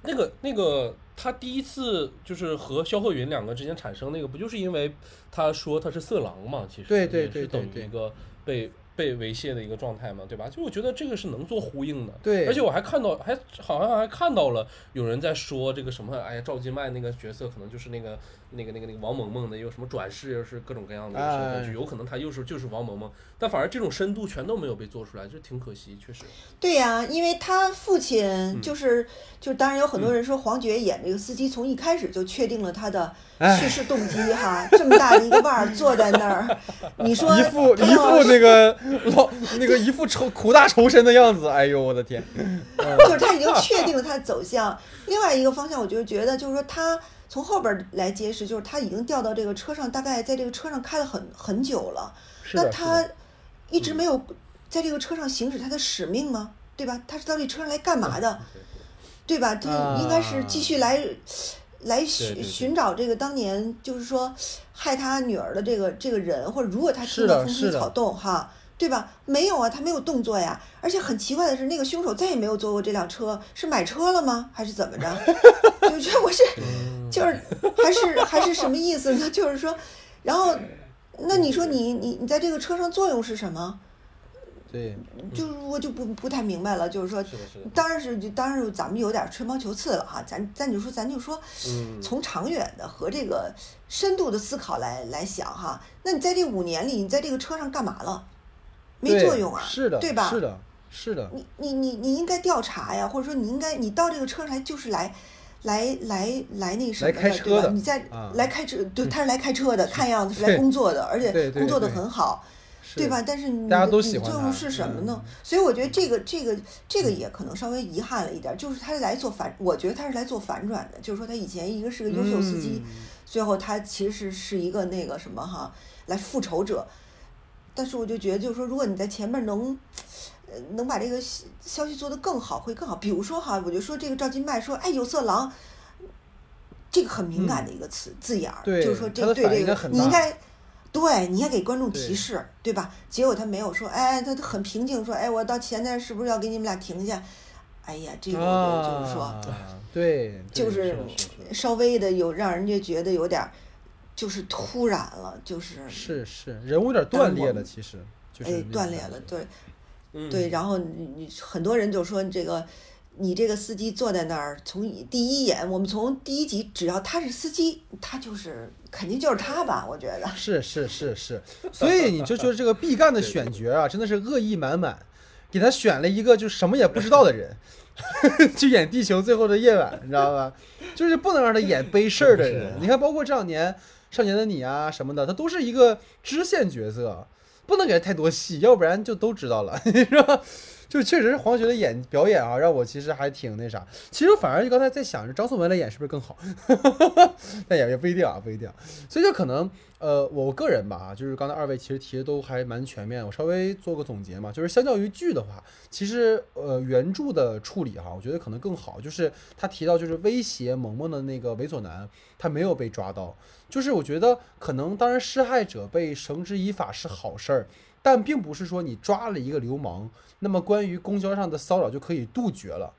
那个那个他第一次就是和肖鹤云两个之间产生那个，不就是因为他说他是色狼嘛？其实对对对也是等于一个被被猥亵的一个状态嘛，对吧？就我觉得这个是能做呼应的。对而且我还看到，还好像还看到了有人在说这个什么，哎呀，赵今麦那个角色可能就是那个那个那个那个王萌萌的，又什么转世，又是各种各样的身有可能他又是就是王萌萌，但反而这种深度全都没有被做出来，就挺可惜，确实。对呀、因为他父亲嗯就是、就是，当然有很多人说黄觉演这个司机从一开始就确定了他的哎去世动机哈，这么大的一个腕儿坐在那儿，你说一副一副那个老那个一副愁苦大仇深的样子，哎呦我的天！就是他已经确定了他的走向。另外一个方向，我就觉得就是说他从后边儿来揭示，就是他已经掉到这个车上，大概在这个车上开了很很久了。那他一直没有在这个车上行使他的使命吗？对吧？他是到这车上来干嘛的？对吧？他应该是继续来、来寻寻找这个当年就是说害他女儿的这个这个人，或者如果他听到风吹草动哈，对吧？没有啊，他没有动作呀。而且很奇怪的是，那个凶手再也没有坐过这辆车，是买车了吗？还是怎么着？就觉得我是嗯就是还是还是什么意思呢？就是说，然后那你说你你你在这个车上作用是什么？对，就是我就不不太明白了，就是说，是的，是。当然是就当然咱们有点吹毛求疵了哈，咱咱就说咱就说，嗯，从长远的和这个深度的思考来来想哈，那你在这五年里，你在这个车上干嘛了？没作用啊，是的，对吧？是的，是的，你你你你应该调查呀，或者说你应该你到这个车上来就是来。来来来，那什么的，对吧？你在啊来开车，对，他是来开车的，看样子是来工作的，而且工作的很好。对吧？？但是你的你作用是什么呢？嗯所以我觉得这个这个这个也可能稍微遗憾了一点，就是他是来做反，我觉得他是来做反转的，就是说他以前一个是个优秀司机，嗯最后他其实是是一个那个什么哈，来复仇者。但是我就觉得，就是说，如果你在前面能，呃，能把这个消消息做得更好，会更好。比如说哈，我就说这个赵今麦说，哎，有色狼，这个很敏感的一个词、字眼儿，就是说这对这个你应该。对，你应该给观众提示，对吧？结果他没有说，哎，他他很平静说，哎，我到前台是不是要给你们俩停下？哎呀，这个就是说，啊，对，对就是稍微的有让人家觉得有点儿，就是突然了，就是是是人物有点断裂了，其实就是哎断裂了，对嗯对，然后你你很多人就说这个。你这个司机坐在那儿，从第一眼，我们从第一集，只要他是司机，他就是肯定就是他吧？我觉得，是是是是，所以你就觉得这个毕赣的选角啊，真的是恶意满满，给他选了一个就什么也不知道的人，去演《地球最后的夜晚》，你知道吧？就是不能让他演背事儿的人。你看，包括这两年《少年的你》啊什么的，他都是一个支线角色，不能给他太多戏，要不然就都知道了，是吧？就确实是黄觉的演表演啊，让我其实还挺那啥。其实反而就刚才在想着张颂文来演是不是更好，但也也不一定啊，不一定。所以就可能呃，我个人吧，就是刚才二位其实提的都还蛮全面，我稍微做个总结嘛，就是相较于剧的话，其实呃原著的处理哈，我觉得可能更好，就是他提到就是威胁萌萌的那个猥琐男，他没有被抓到，就是我觉得可能当然施害者被绳之以法是好事儿，但并不是说你抓了一个流氓，那么关于公交上的骚扰就可以杜绝了。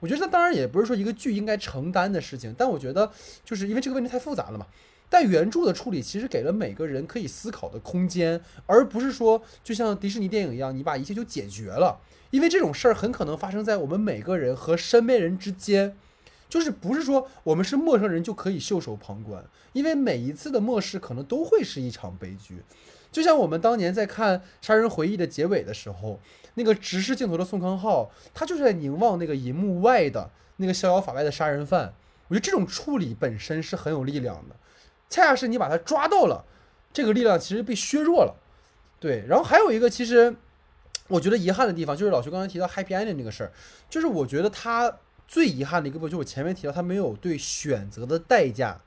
我觉得这当然也不是说一个剧应该承担的事情，但我觉得就是因为这个问题太复杂了嘛。但原著的处理其实给了每个人可以思考的空间，而不是说就像迪士尼电影一样，你把一切就解决了。因为这种事儿很可能发生在我们每个人和身边人之间，就是不是说我们是陌生人就可以袖手旁观，因为每一次的漠视可能都会是一场悲剧。就像我们当年在看《杀人回忆》的结尾的时候，那个直视镜头的宋康昊，他就是在凝望那个银幕外的那个逍遥法外的杀人犯。我觉得这种处理本身是很有力量的。恰恰是你把他抓到了，这个力量其实被削弱了，对。然后还有一个，其实我觉得遗憾的地方，就是老徐刚才提到 Happy Ending 这个事儿，就是我觉得他最遗憾的一个部分，就是我前面提到他没有对选择的代价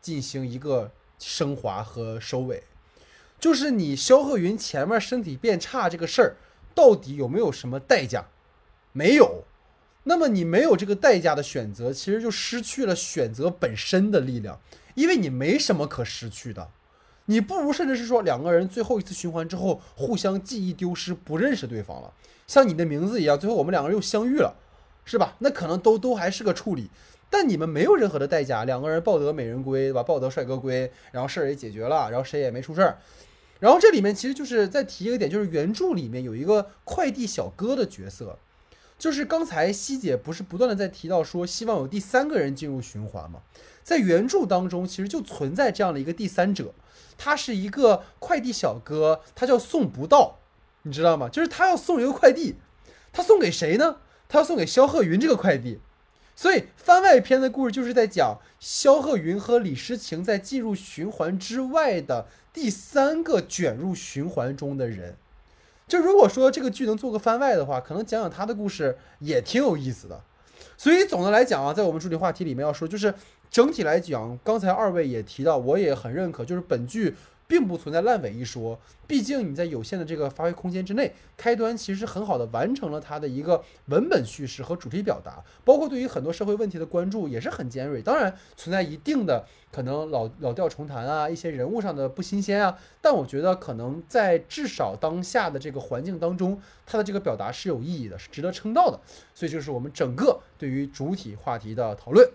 进行一个升华和收尾，就是你肖鹤云前面身体变差这个事儿，到底有没有什么代价？没有。那么你没有这个代价的选择，其实就失去了选择本身的力量。因为你没什么可失去的，你不如甚至是说两个人最后一次循环之后互相记忆丢失，不认识对方了，像你的名字一样，最后我们两个人又相遇了，是吧？那可能都都还是个处理，但你们没有任何的代价，两个人抱得美人归，对吧？抱得帅哥归，然后事儿也解决了，然后谁也没出事儿。然后这里面其实就是再提一个点，就是原著里面有一个快递小哥的角色，就是刚才西姐不是不断的在提到说希望有第三个人进入循环吗？在原著当中，其实就存在这样的一个第三者，他是一个快递小哥，他叫送不到，你知道吗？就是他要送一个快递，他送给谁呢？他要送给肖鹤云这个快递。所以番外篇的故事就是在讲肖鹤云和李诗情在进入循环之外的第三个卷入循环中的人。就如果说这个剧能做个番外的话，可能讲讲他的故事也挺有意思的。所以总的来讲啊，在我们主题话题里面要说，就是。整体来讲，刚才二位也提到，我也很认可，就是本剧并不存在烂尾一说。毕竟你在有限的这个发挥空间之内，开端其实很好的完成了它的一个文本叙事和主题表达，包括对于很多社会问题的关注也是很尖锐。当然存在一定的可能老老调重弹啊，一些人物上的不新鲜啊，但我觉得可能在至少当下的这个环境当中，它的这个表达是有意义的，是值得称道的。所以就是我们整个对于主体话题的讨论。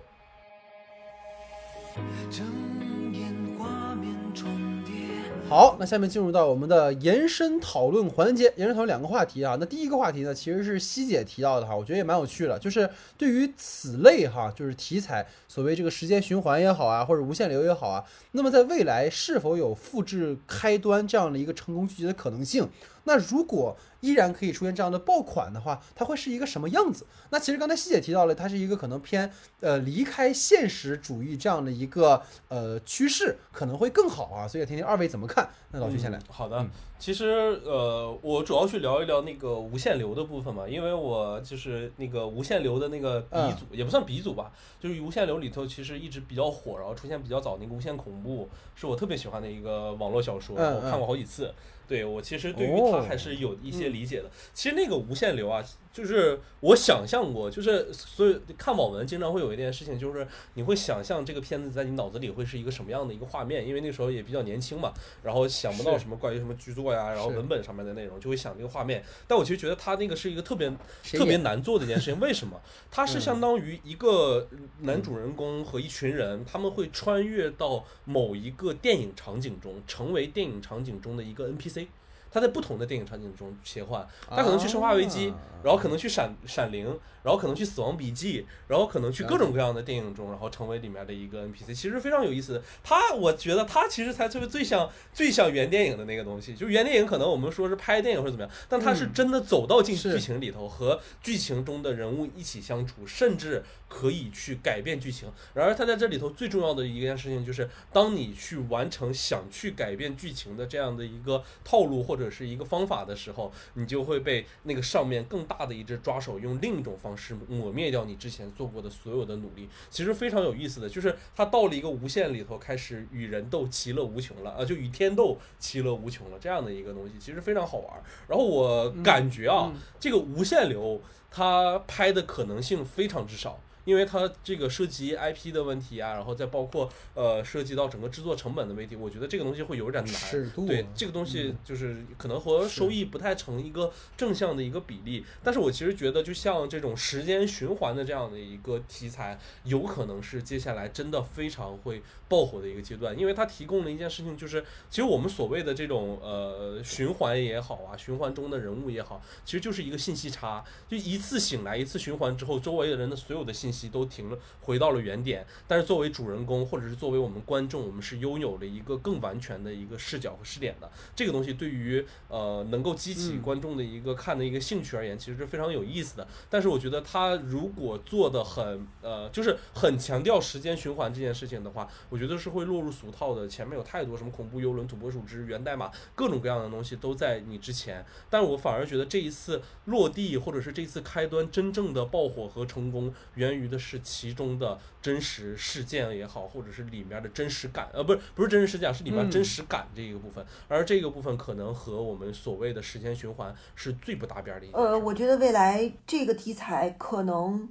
好，那下面进入到我们的延伸讨论环节。延伸讨论两个话题啊，那第一个话题呢，其实是西姐提到的哈，我觉得也蛮有趣的，就是对于此类哈，就是题材，所谓这个时间循环也好啊，或者无限流也好啊，那么在未来是否有复制开端这样的一个成功剧集的可能性？那如果依然可以出现这样的爆款的话，它会是一个什么样子？那其实刚才西姐提到了，它是一个可能偏呃离开现实主义这样的一个呃趋势，可能会更好啊。所以听听二位怎么看？那老徐先来。好的，其实呃，我主要去聊一聊那个无限流的部分嘛，因为我就是那个无限流的那个鼻祖，也不算鼻祖吧，就是无限流里头其实一直比较火，然后出现比较早那个无限恐怖，是我特别喜欢的一个网络小说，我看过好几次。对我其实对于它还是有一些理解的。其实那个无限流啊。就是我想象过，就是所以看网文经常会有一件事情，就是你会想象这个片子在你脑子里会是一个什么样的一个画面，因为那时候也比较年轻嘛，然后想不到什么关于什么剧作呀，然后文本上面的内容，就会想这个画面。但我其实觉得他那个是一个特别特别难做的一件事情，为什么？它是相当于一个男主人公和一群人，他们会穿越到某一个电影场景中，成为电影场景中的一个 NPC。他在不同的电影场景中切换，他可能去《生化危机》，然后可能去《闪闪灵》。然后可能去《死亡笔记》，然后可能去各种各样的电影中，然后成为里面的一个 NPC，其实非常有意思。他，我觉得他其实才最最像最像原电影的那个东西。就原电影可能我们说是拍电影或者怎么样，但他是真的走到进剧情里头，和剧情中的人物一起相处，甚至可以去改变剧情。然而他在这里头最重要的一件事情就是，当你去完成想去改变剧情的这样的一个套路或者是一个方法的时候，你就会被那个上面更大的一只抓手用另一种方。式抹灭掉你之前做过的所有的努力，其实非常有意思的就是他到了一个无限里头，开始与人斗其乐无穷了啊，就与天斗其乐无穷了这样的一个东西，其实非常好玩。然后我感觉啊，这个无限流它拍的可能性非常之少。因为它这个涉及 IP 的问题啊，然后再包括呃涉及到整个制作成本的问题，我觉得这个东西会有点难。尺度对这个东西就是可能和收益不太成一个正向的一个比例。但是我其实觉得，就像这种时间循环的这样的一个题材，有可能是接下来真的非常会爆火的一个阶段，因为它提供了一件事情，就是其实我们所谓的这种呃循环也好啊，循环中的人物也好，其实就是一个信息差，就一次醒来一次循环之后，周围的人的所有的信息都停了，回到了原点。但是作为主人公，或者是作为我们观众，我们是拥有了一个更完全的一个视角和视点的。这个东西对于呃能够激起观众的一个看的一个兴趣而言，其实是非常有意思的。但是我觉得他如果做的很呃，就是很强调时间循环这件事情的话，我觉得是会落入俗套的。前面有太多什么恐怖游轮、土拨鼠之源代码，各种各样的东西都在你之前。但我反而觉得这一次落地，或者是这次开端真正的爆火和成功，源于的是其中的真实事件也好，或者是里面的真实感，呃，不是不是真实事件，是里面嗯真实感这一个部分。而这个部分可能和我们所谓的时间循环是最不搭边儿的一个。呃，我觉得未来这个题材可能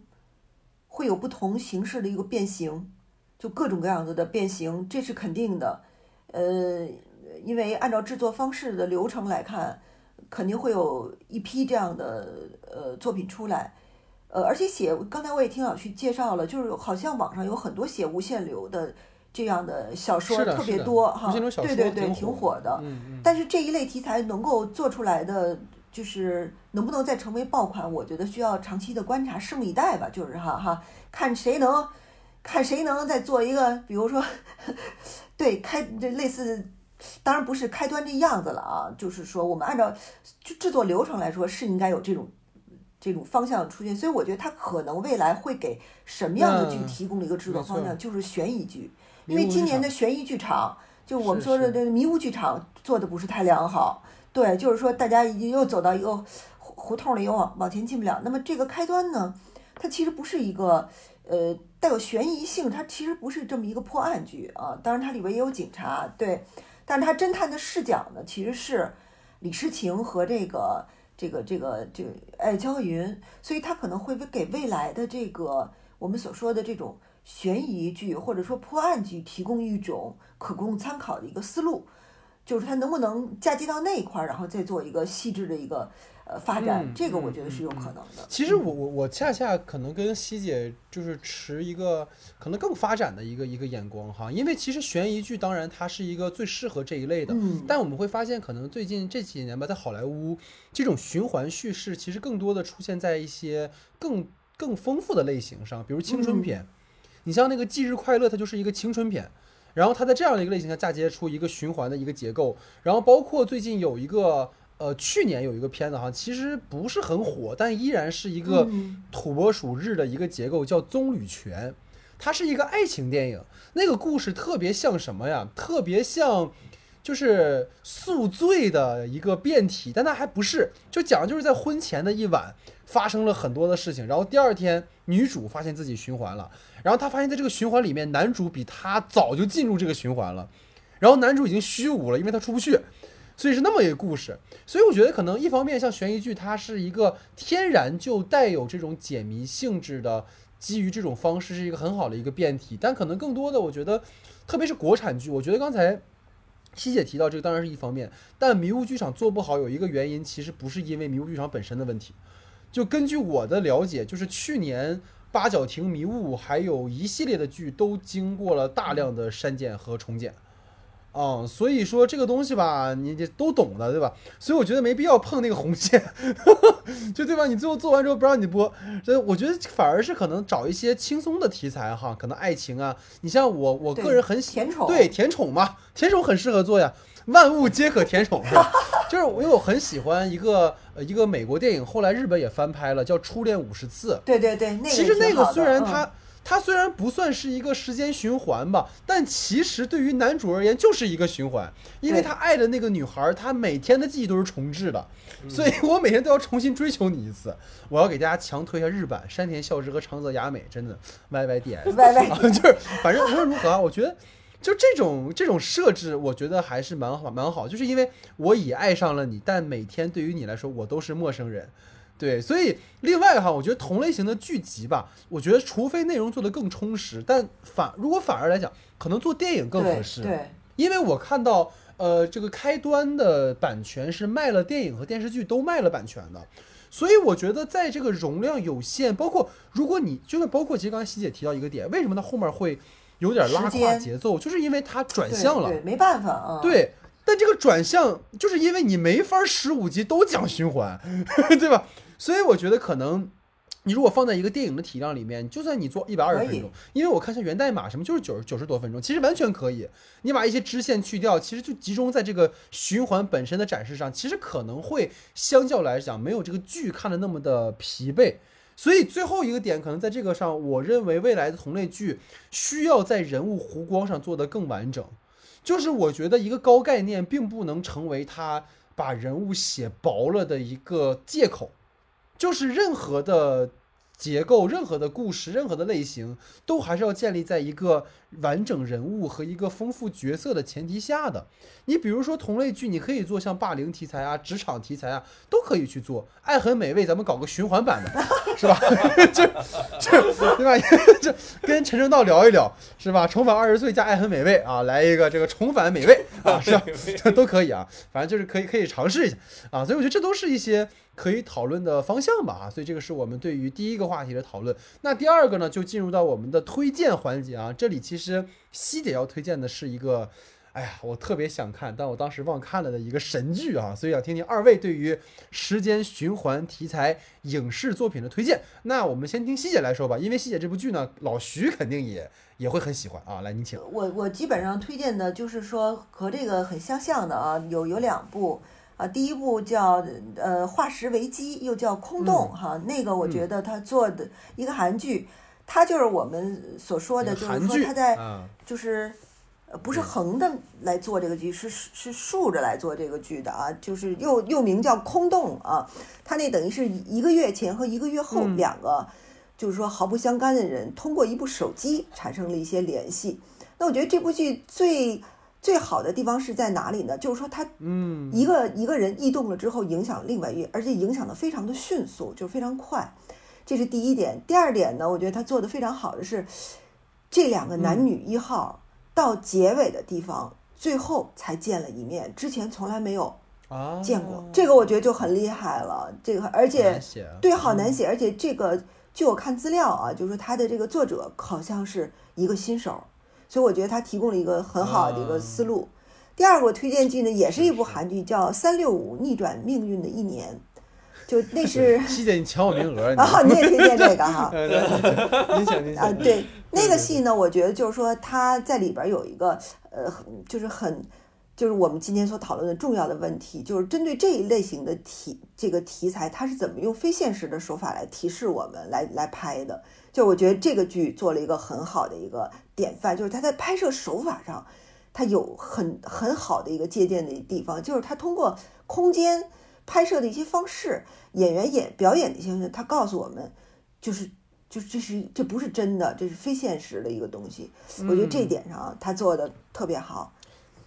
会有不同形式的一个变形，就各种各样子的变形，这是肯定的。呃，因为按照制作方式的流程来看，肯定会有一批这样的呃作品出来。呃，而且写刚才我也听老徐介绍了，就是好像网上有很多写无限流的这样的小说特别多哈，对对对，挺挺火火的。嗯嗯，但是这一类题材能够做出来的，就是能不能再成为爆款，我觉得需要长期的观察，拭目以待吧。就是哈哈，看谁能，看谁能再做一个，比如说，对开这类似，当然不是开端这样子了啊，就是说我们按照制制作流程来说是应该有这种。这种方向出现，所以我觉得它可能未来会给什么样的剧嗯提供了一个制作方向，就是悬疑剧。因为今年的悬疑剧场，就我们说的这个迷雾剧场做的不是太良好，对，就是说大家已经又走到一个胡胡同里，又往往前进不了。那么这个开端呢，它其实不是一个呃带有悬疑性，它其实不是这么一个破案剧啊。当然它里边也有警察，对，但是它侦探的视角呢，其实是李诗情和这个这个这个这个哎焦云，所以他可能会给未来的这个我们所说的这种悬疑剧或者说破案剧提供一种可供参考的一个思路，就是他能不能嫁接到那一块儿，然后再做一个细致的一个呃发展，嗯这个我嗯觉得是有嗯可能的。其实我我我恰恰可能跟希姐就是持一个可能更发展的一个一个眼光哈，因为其实悬疑剧当然它是一个最适合这一类的，嗯，但我们会发现可能最近这几年吧，在好莱坞这种循环叙事其实更多的出现在一些更更丰富的类型上，比如青春嗯片。你像那个《忌日快乐》，它就是一个青春片。然后它在这样的一个类型下嫁接出一个循环的一个结构，然后包括最近有一个呃，去年有一个片子哈，其实不是很火，但依然是一个嗯土拨鼠日的一个结构，叫《棕榈泉》，它是一个爱情电影。那个故事特别像什么呀？特别像就是宿醉的一个变体，但它还不是，就讲就是在婚前的一晚发生了很多的事情，然后第二天女主发现自己循环了，然后她发现在这个循环里面，男主比她早就进入这个循环了，然后男主已经虚无了，因为他出不去。所以是那么一个故事，所以我觉得可能一方面像悬疑剧，它是一个天然就带有这种解谜性质的，基于这种方式是一个很好的一个变体，但可能更多的我觉得，特别是国产剧，我觉得刚才希姐提到这个当然是一方面，但迷雾剧场做不好有一个原因，其实不是因为迷雾剧场本身的问题，就根据我的了解，就是去年八角亭迷雾还有一系列的剧都经过了大量的删减和重剪。啊、所以说这个东西吧，你你都懂的，对吧？所以我觉得没必要碰那个红线，就对吧？你最后做完之后不让你播，所以我觉得反而是可能找一些轻松的题材哈，可能爱情啊，你像我我个人很喜甜宠对甜宠嘛，甜宠很适合做呀，万物皆可甜宠是吧？就是我因为我很喜欢一个呃一个美国电影，后来日本也翻拍了，叫《初恋五十次》。对对对，那个其实那个虽然它、它虽然不算是一个时间循环吧，但其实对于男主而言就是一个循环，因为他爱的那个女孩儿，他每天的记忆都是重置的，嗯所以我每天都要重新追求你一次。我要给大家强推一下日版山田孝之和长泽雅美，真的 Y Y D S。歪歪啊，就是反正无论如何啊，我觉得就这种这种设置，我觉得还是蛮好蛮好，就是因为我已爱上了你，但每天对于你来说我都是陌生人，对，所以另外哈，我觉得同类型的剧集吧，我觉得除非内容做得更充实，但反如果反而来讲，可能做电影更合适。对，因为我看到呃这个开端的版权是卖了电影和电视剧都卖了版权的。所以我觉得，在这个容量有限，包括如果你就算包括，其实刚才希姐提到一个点，为什么它后面会有点拉胯节奏，就是因为它转向了，对，没办法啊。对，但这个转向就是因为你没法十五集都讲循环，对吧？所以我觉得可能。你如果放在一个电影的体量里面，就算你做一百二十分钟，因为我看像源代码什么就是九十九十多分钟，其实完全可以。你把一些支线去掉，其实就集中在这个循环本身的展示上，其实可能会相较来讲没有这个剧看的那么的疲惫。所以最后一个点可能在这个上，我认为未来的同类剧需要在人物弧光上做得更完整。就是我觉得一个高概念并不能成为他把人物写薄了的一个借口。就是任何的结构、任何的故事、任何的类型，都还是要建立在一个完整人物和一个丰富角色的前提下的。你比如说同类剧，你可以做像霸凌题材啊、职场题材啊，都可以去做。爱很美味，咱们搞个循环版的，是吧？这这对吧？这跟陈正道聊一聊，是吧？重返二十岁加爱很美味啊，来一个这个重返美味啊，是吧？这都可以啊，反正就是可以可以尝试一下啊。所以我觉得这都是一些。可以讨论的方向吧啊，所以这个是我们对于第一个话题的讨论。那第二个呢，就进入到我们的推荐环节啊。这里其实西姐要推荐的是一个，哎呀，我特别想看，但我当时忘看了的一个神剧啊，所以想听听二位对于时间循环题材影视作品的推荐。那我们先听西姐来说吧，因为西姐这部剧呢，老徐肯定也也会很喜欢啊。来，您请。我我基本上推荐的就是说和这个很相像的啊，有有两部。啊，第一部叫呃化石危机，又叫空洞哈，那个我觉得他做的一个韩剧，它就是我们所说的，就是说它在就是不是横的来做这个剧，是是竖着来做这个剧的啊，就是又又名叫空洞啊，它那等于是一个月前和一个月后两个，就是说毫不相干的人通过一部手机产生了一些联系，那我觉得这部剧最。最好的地方是在哪里呢？就是说他，嗯，一个一个人异动了之后，影响另外一，而且影响的非常的迅速，就非常快，这是第一点。第二点呢，我觉得他做的非常好的是，这两个男女一号到结尾的地方，最后才见了一面，之前从来没有见过。这个我觉得就很厉害了。这个而且对，好难写。而且这个据我看资料啊，就是说他的这个作者好像是一个新手。所以我觉得他提供了一个很好的一个思路。第二个推荐剧呢，也是一部韩剧，叫《三六五逆转命运的一年》，就那是。西姐，你抢我名额啊！你也推荐这个哈？您请您请。啊，对，那个戏呢，我觉得就是说他在里边有一个呃，就是很，就是我们今天所讨论的重要的问题，就是针对这一类型的题这个题材，它是怎么用非现实的手法来提示我们来来拍的。就我觉得这个剧做了一个很好的一个典范，就是他在拍摄手法上，他有很很好的一个借鉴的地方，就是他通过空间拍摄的一些方式，演员演表演的一些，他告诉我们，就是就是这是这不是真的，这是非现实的一个东西。我觉得这一点上他做的特别好。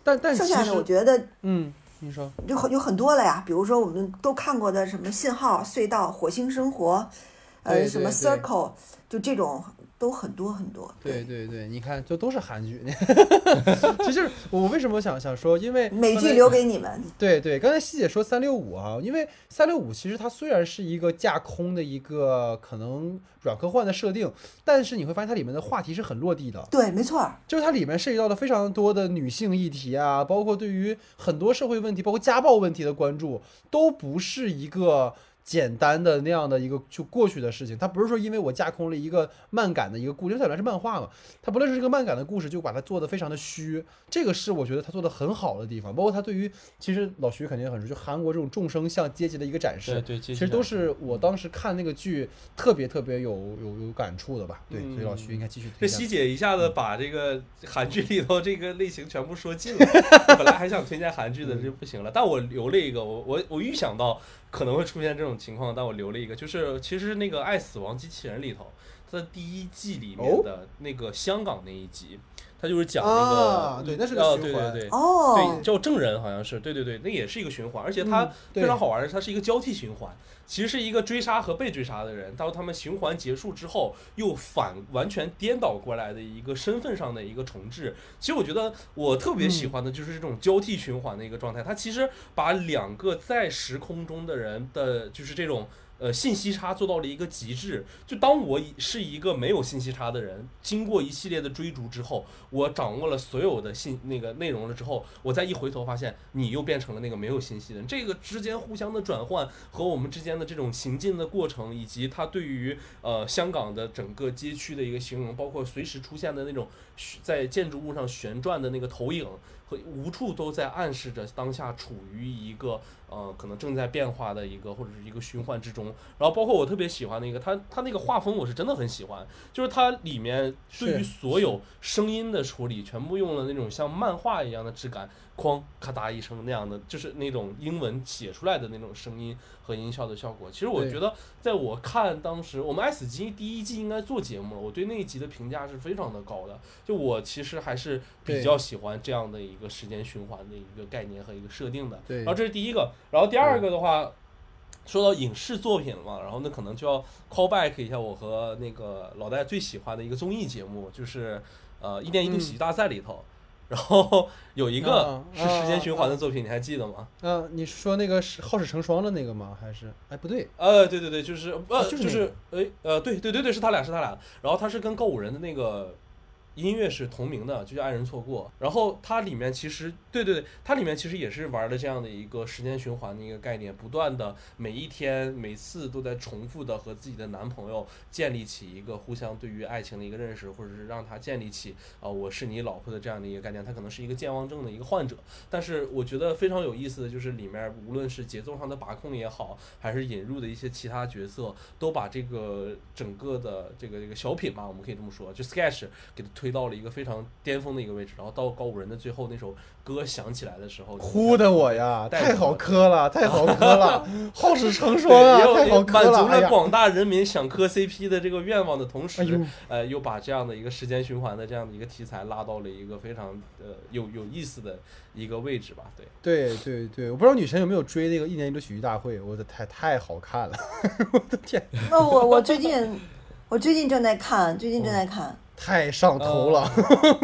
但但剩下的我觉得，嗯，你说有很有很多了呀，比如说我们都看过的什么信号、隧道、火星生活。呃，什么 circle，就这种都很多很多。对对对，你看，就都是韩剧。其实我为什么想想说，因为美剧留给你们。对对，刚才西姐说三六五啊，因为三六五其实它虽然是一个架空的一个可能软科幻的设定，但是你会发现它里面的话题是很落地的。对，没错，就是它里面涉及到了非常多的女性议题啊，包括对于很多社会问题，包括家暴问题的关注，都不是一个。简单的那样的一个就过去的事情，它不是说因为我架空了一个漫感的一个故事，它本来是漫画嘛，它不论是这个漫感的故事，就把它做的非常的虚，这个是我觉得他做的很好的地方。包括他对于其实老徐肯定很熟，就韩国这种众生相阶级的一个展示，对，其实都是我当时看那个剧特别特别有有有感触的吧。对，所以老徐应该继续。这西姐一下子把这个韩剧里头这个类型全部说尽了，本来还想推荐韩剧的就不行了，但我留了一个，我我我预想到。可能会出现这种情况，但我留了一个，就是其实那个《爱死亡机器人》里头，它的第一季里哦面的那个香港那一集，它就是讲那个啊对那是个啊循环对对对。哦对，，叫证人好像是，对对对，那也是一个循环，而且它非常好玩的是，它是一个交替循环，其实是一个追杀和被追杀的人，到他们循环结束之后，又反完全颠倒过来的一个身份上的一个重置。其实我觉得我特别喜欢的就是这种交替循环的一个状态，它其实把两个在时空中的人的，就是这种。呃，信息差做到了一个极致。就当我是一个没有信息差的人，经过一系列的追逐之后，我掌握了所有的信那个内容了之后，我再一回头发现，你又变成了那个没有信息的人。这个之间互相的转换和我们之间的这种行进的过程，以及它对于呃香港的整个街区的一个形容，包括随时出现的那种在建筑物上旋转的那个投影，和无处都在暗示着当下处于一个呃可能正在变化的一个或者是一个循环之中。然后包括我特别喜欢的一个，它它那个画风我是真的很喜欢，就是它里面对于所有声音的处理，全部用了那种像漫画一样的质感，哐咔嗒一声那样的，就是那种英文写出来的那种声音和音效的效果。其实我觉得，在我看当时我们《爱死机》第一季应该做节目了，我对那一集的评价是非常的高的。就我其实还是比较喜欢这样的一个时间循环的一个概念和一个设定的。对然后这是第一个，然后第二个的话。说到影视作品了嘛，然后那可能就要 call back 一下我和那个老戴最喜欢的一个综艺节目，就是呃一年一度喜剧大赛里头，然后有一个啊是时间循环的作品，你还记得吗？啊，你是说那个是好事成双的那个吗？还是哎不对，呃，对对对，就是呃、啊就是那就是哎呃对对对对是他俩是他俩，然后他是跟告五人的那个。音乐是同名的，就叫《爱人错过》。然后它里面其实，对对对，它里面其实也是玩的这样的一个时间循环的一个概念，不断的每一天、每次都在重复的和自己的男朋友建立起一个互相对于爱情的一个认识，或者是让他建立起啊、我是你老婆的这样的一个概念。他可能是一个健忘症的一个患者，但是我觉得非常有意思的就是里面无论是节奏上的把控也好，还是引入的一些其他角色，都把这个整个的这个这个小品嘛，我们可以这么说，就 sketch 给它推到了一个非常巅峰的一个位置。然后到高五人的最后那首歌响起来的时候，哭的我呀，太好磕了，太好磕了，好事成，双啊，太好磕满足了，广大人民想磕 CP 的这个愿望的同时，哎，呃，又把这样的一个时间循环的这样的一个题材拉到了一个非常呃有有意思的一个位置吧。对，对对对，我不知道女神有没有追那个一年一度喜剧大会，我的太太好看了，我的天，那我我最近我最近正在看，最近正在看。太上头了。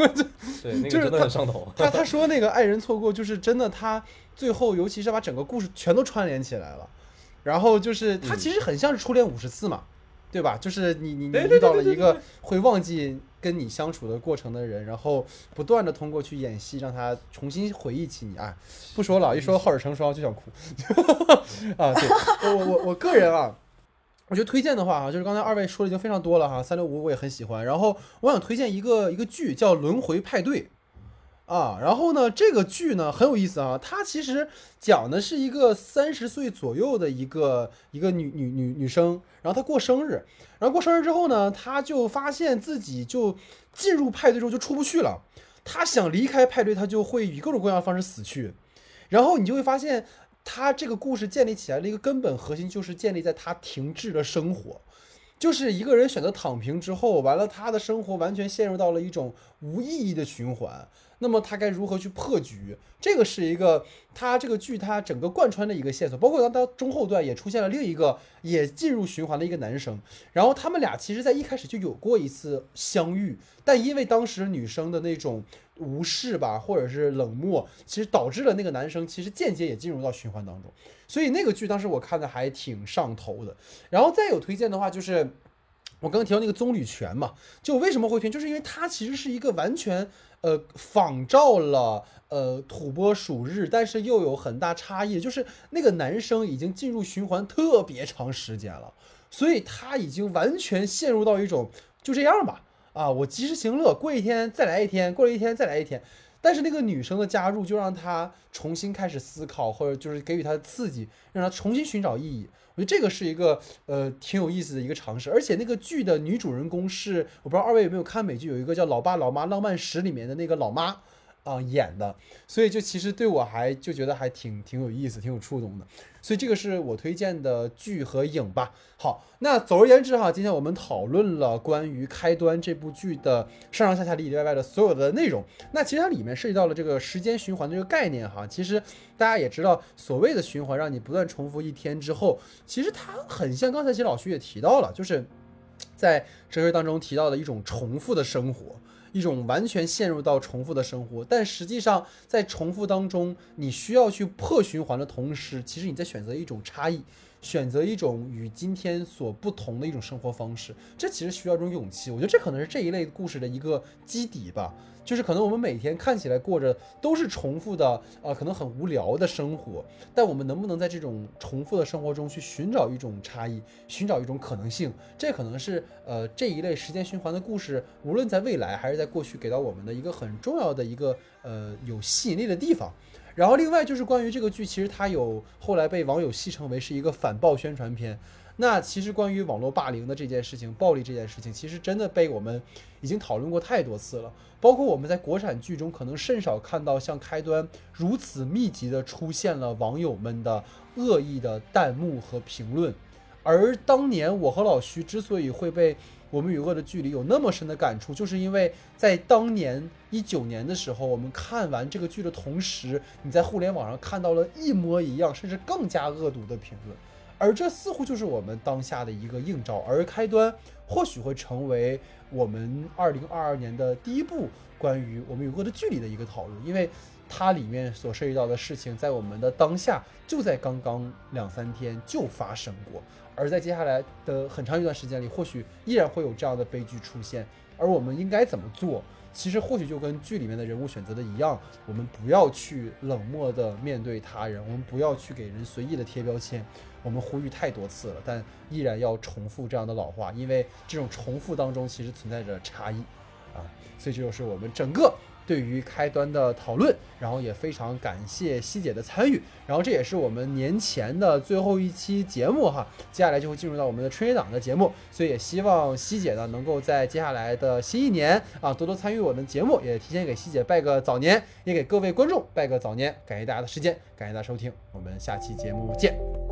对，那个就是真的很上头。他他说那个爱人错过，就是真的，他最后尤其是把整个故事全都串联起来了，然后就是他嗯其实很像是初恋五十次嘛，对吧？就是你你你遇到了一个会忘记跟你相处的过程的人，然后不断的通过去演戏，让他重新回忆起你。哎，不说了，一说好事成双就想哭 啊！对我我我我个人啊。我觉得推荐的话啊，就是刚才二位说的已经非常多了哈，三六五我也很喜欢。然后我想推荐一个一个剧叫《轮回派对》啊，然后呢，这个剧呢很有意思啊，它其实讲的是一个三十岁左右的一个一个女女女女生，然后她过生日，然后过生日之后呢，她就发现自己就进入派对之后就出不去了，她想离开派对，她就会以各种各样的方式死去，然后你就会发现。他这个故事建立起来的一个根本核心，就是建立在他停滞的生活，就是一个人选择躺平之后，完了他的生活完全陷入到了一种无意义的循环。那么他该如何去破局？这个是一个他这个剧它整个贯穿的一个线索，包括当到中后段也出现了另一个也进入循环的一个男生，然后他们俩其实在一开始就有过一次相遇，但因为当时女生的那种无视吧，或者是冷漠，其实导致了那个男生其实间接也进入到循环当中。所以那个剧当时我看的还挺上头的。然后再有推荐的话就是。我刚刚提到那个棕榈泉嘛，就为什么会推，就是因为它其实是一个完全呃仿照了呃土拨鼠日，但是又有很大差异，就是那个男生已经进入循环特别长时间了，所以他已经完全陷入到一种就这样吧，啊，我及时行乐，过一天再来一天，过了一天再来一天。但是那个女生的加入，就让他重新开始思考，或者就是给予他刺激，让他重新寻找意义。我觉得这个是一个呃挺有意思的一个尝试，而且那个剧的女主人公是我不知道二位有没有看美剧，有一个叫《老爸老妈浪漫史》里面的那个老妈啊、演的，所以就其实对我还就觉得还挺挺有意思，挺有触动的。所以这个是我推荐的剧和影吧。好，那总而言之哈，今天我们讨论了关于《开端》这部剧的上上下下里里外外的所有的内容。那其实它里面涉及到了这个时间循环的这个概念哈。其实大家也知道，所谓的循环让你不断重复一天之后，其实它很像刚才其实老徐也提到了，就是在哲学当中提到的一种重复的生活。一种完全陷入到重复的生活，但实际上在重复当中，你需要去破循环的同时，其实你在选择一种差异，选择一种与今天所不同的一种生活方式。这其实需要一种勇气。我觉得这可能是这一类故事的一个基底吧。就是可能我们每天看起来过着都是重复的，呃，可能很无聊的生活，但我们能不能在这种重复的生活中去寻找一种差异，寻找一种可能性？这可能是呃这一类时间循环的故事，无论在未来还是在过去给到我们的一个很重要的一个呃有吸引力的地方。然后另外就是关于这个剧，其实它有后来被网友戏称为是一个反暴宣传片。那其实关于网络霸凌的这件事情，暴力这件事情，其实真的被我们已经讨论过太多次了。包括我们在国产剧中，可能甚少看到像开端如此密集的出现了网友们的恶意的弹幕和评论。而当年我和老徐之所以会被《我们与恶的距离》有那么深的感触，就是因为在当年一九年的时候，我们看完这个剧的同时，你在互联网上看到了一模一样，甚至更加恶毒的评论。而这似乎就是我们当下的一个映照，而开端或许会成为我们二零二二年的第一部关于我们与恶的距离的一个讨论，因为它里面所涉及到的事情，在我们的当下就在刚刚两三天就发生过，而在接下来的很长一段时间里，或许依然会有这样的悲剧出现，而我们应该怎么做？其实或许就跟剧里面的人物选择的一样，我们不要去冷漠的面对他人，我们不要去给人随意的贴标签。我们呼吁太多次了，但依然要重复这样的老话，因为这种重复当中其实存在着差异啊，所以这就是我们整个对于开端的讨论，然后也非常感谢希姐的参与，然后这也是我们年前的最后一期节目哈，接下来就会进入到我们的春节档的节目，所以也希望希姐呢能够在接下来的新一年啊多多参与我们的节目，也提前给希姐拜个早年，也给各位观众拜个早年，感谢大家的时间，感谢大家收听，我们下期节目见。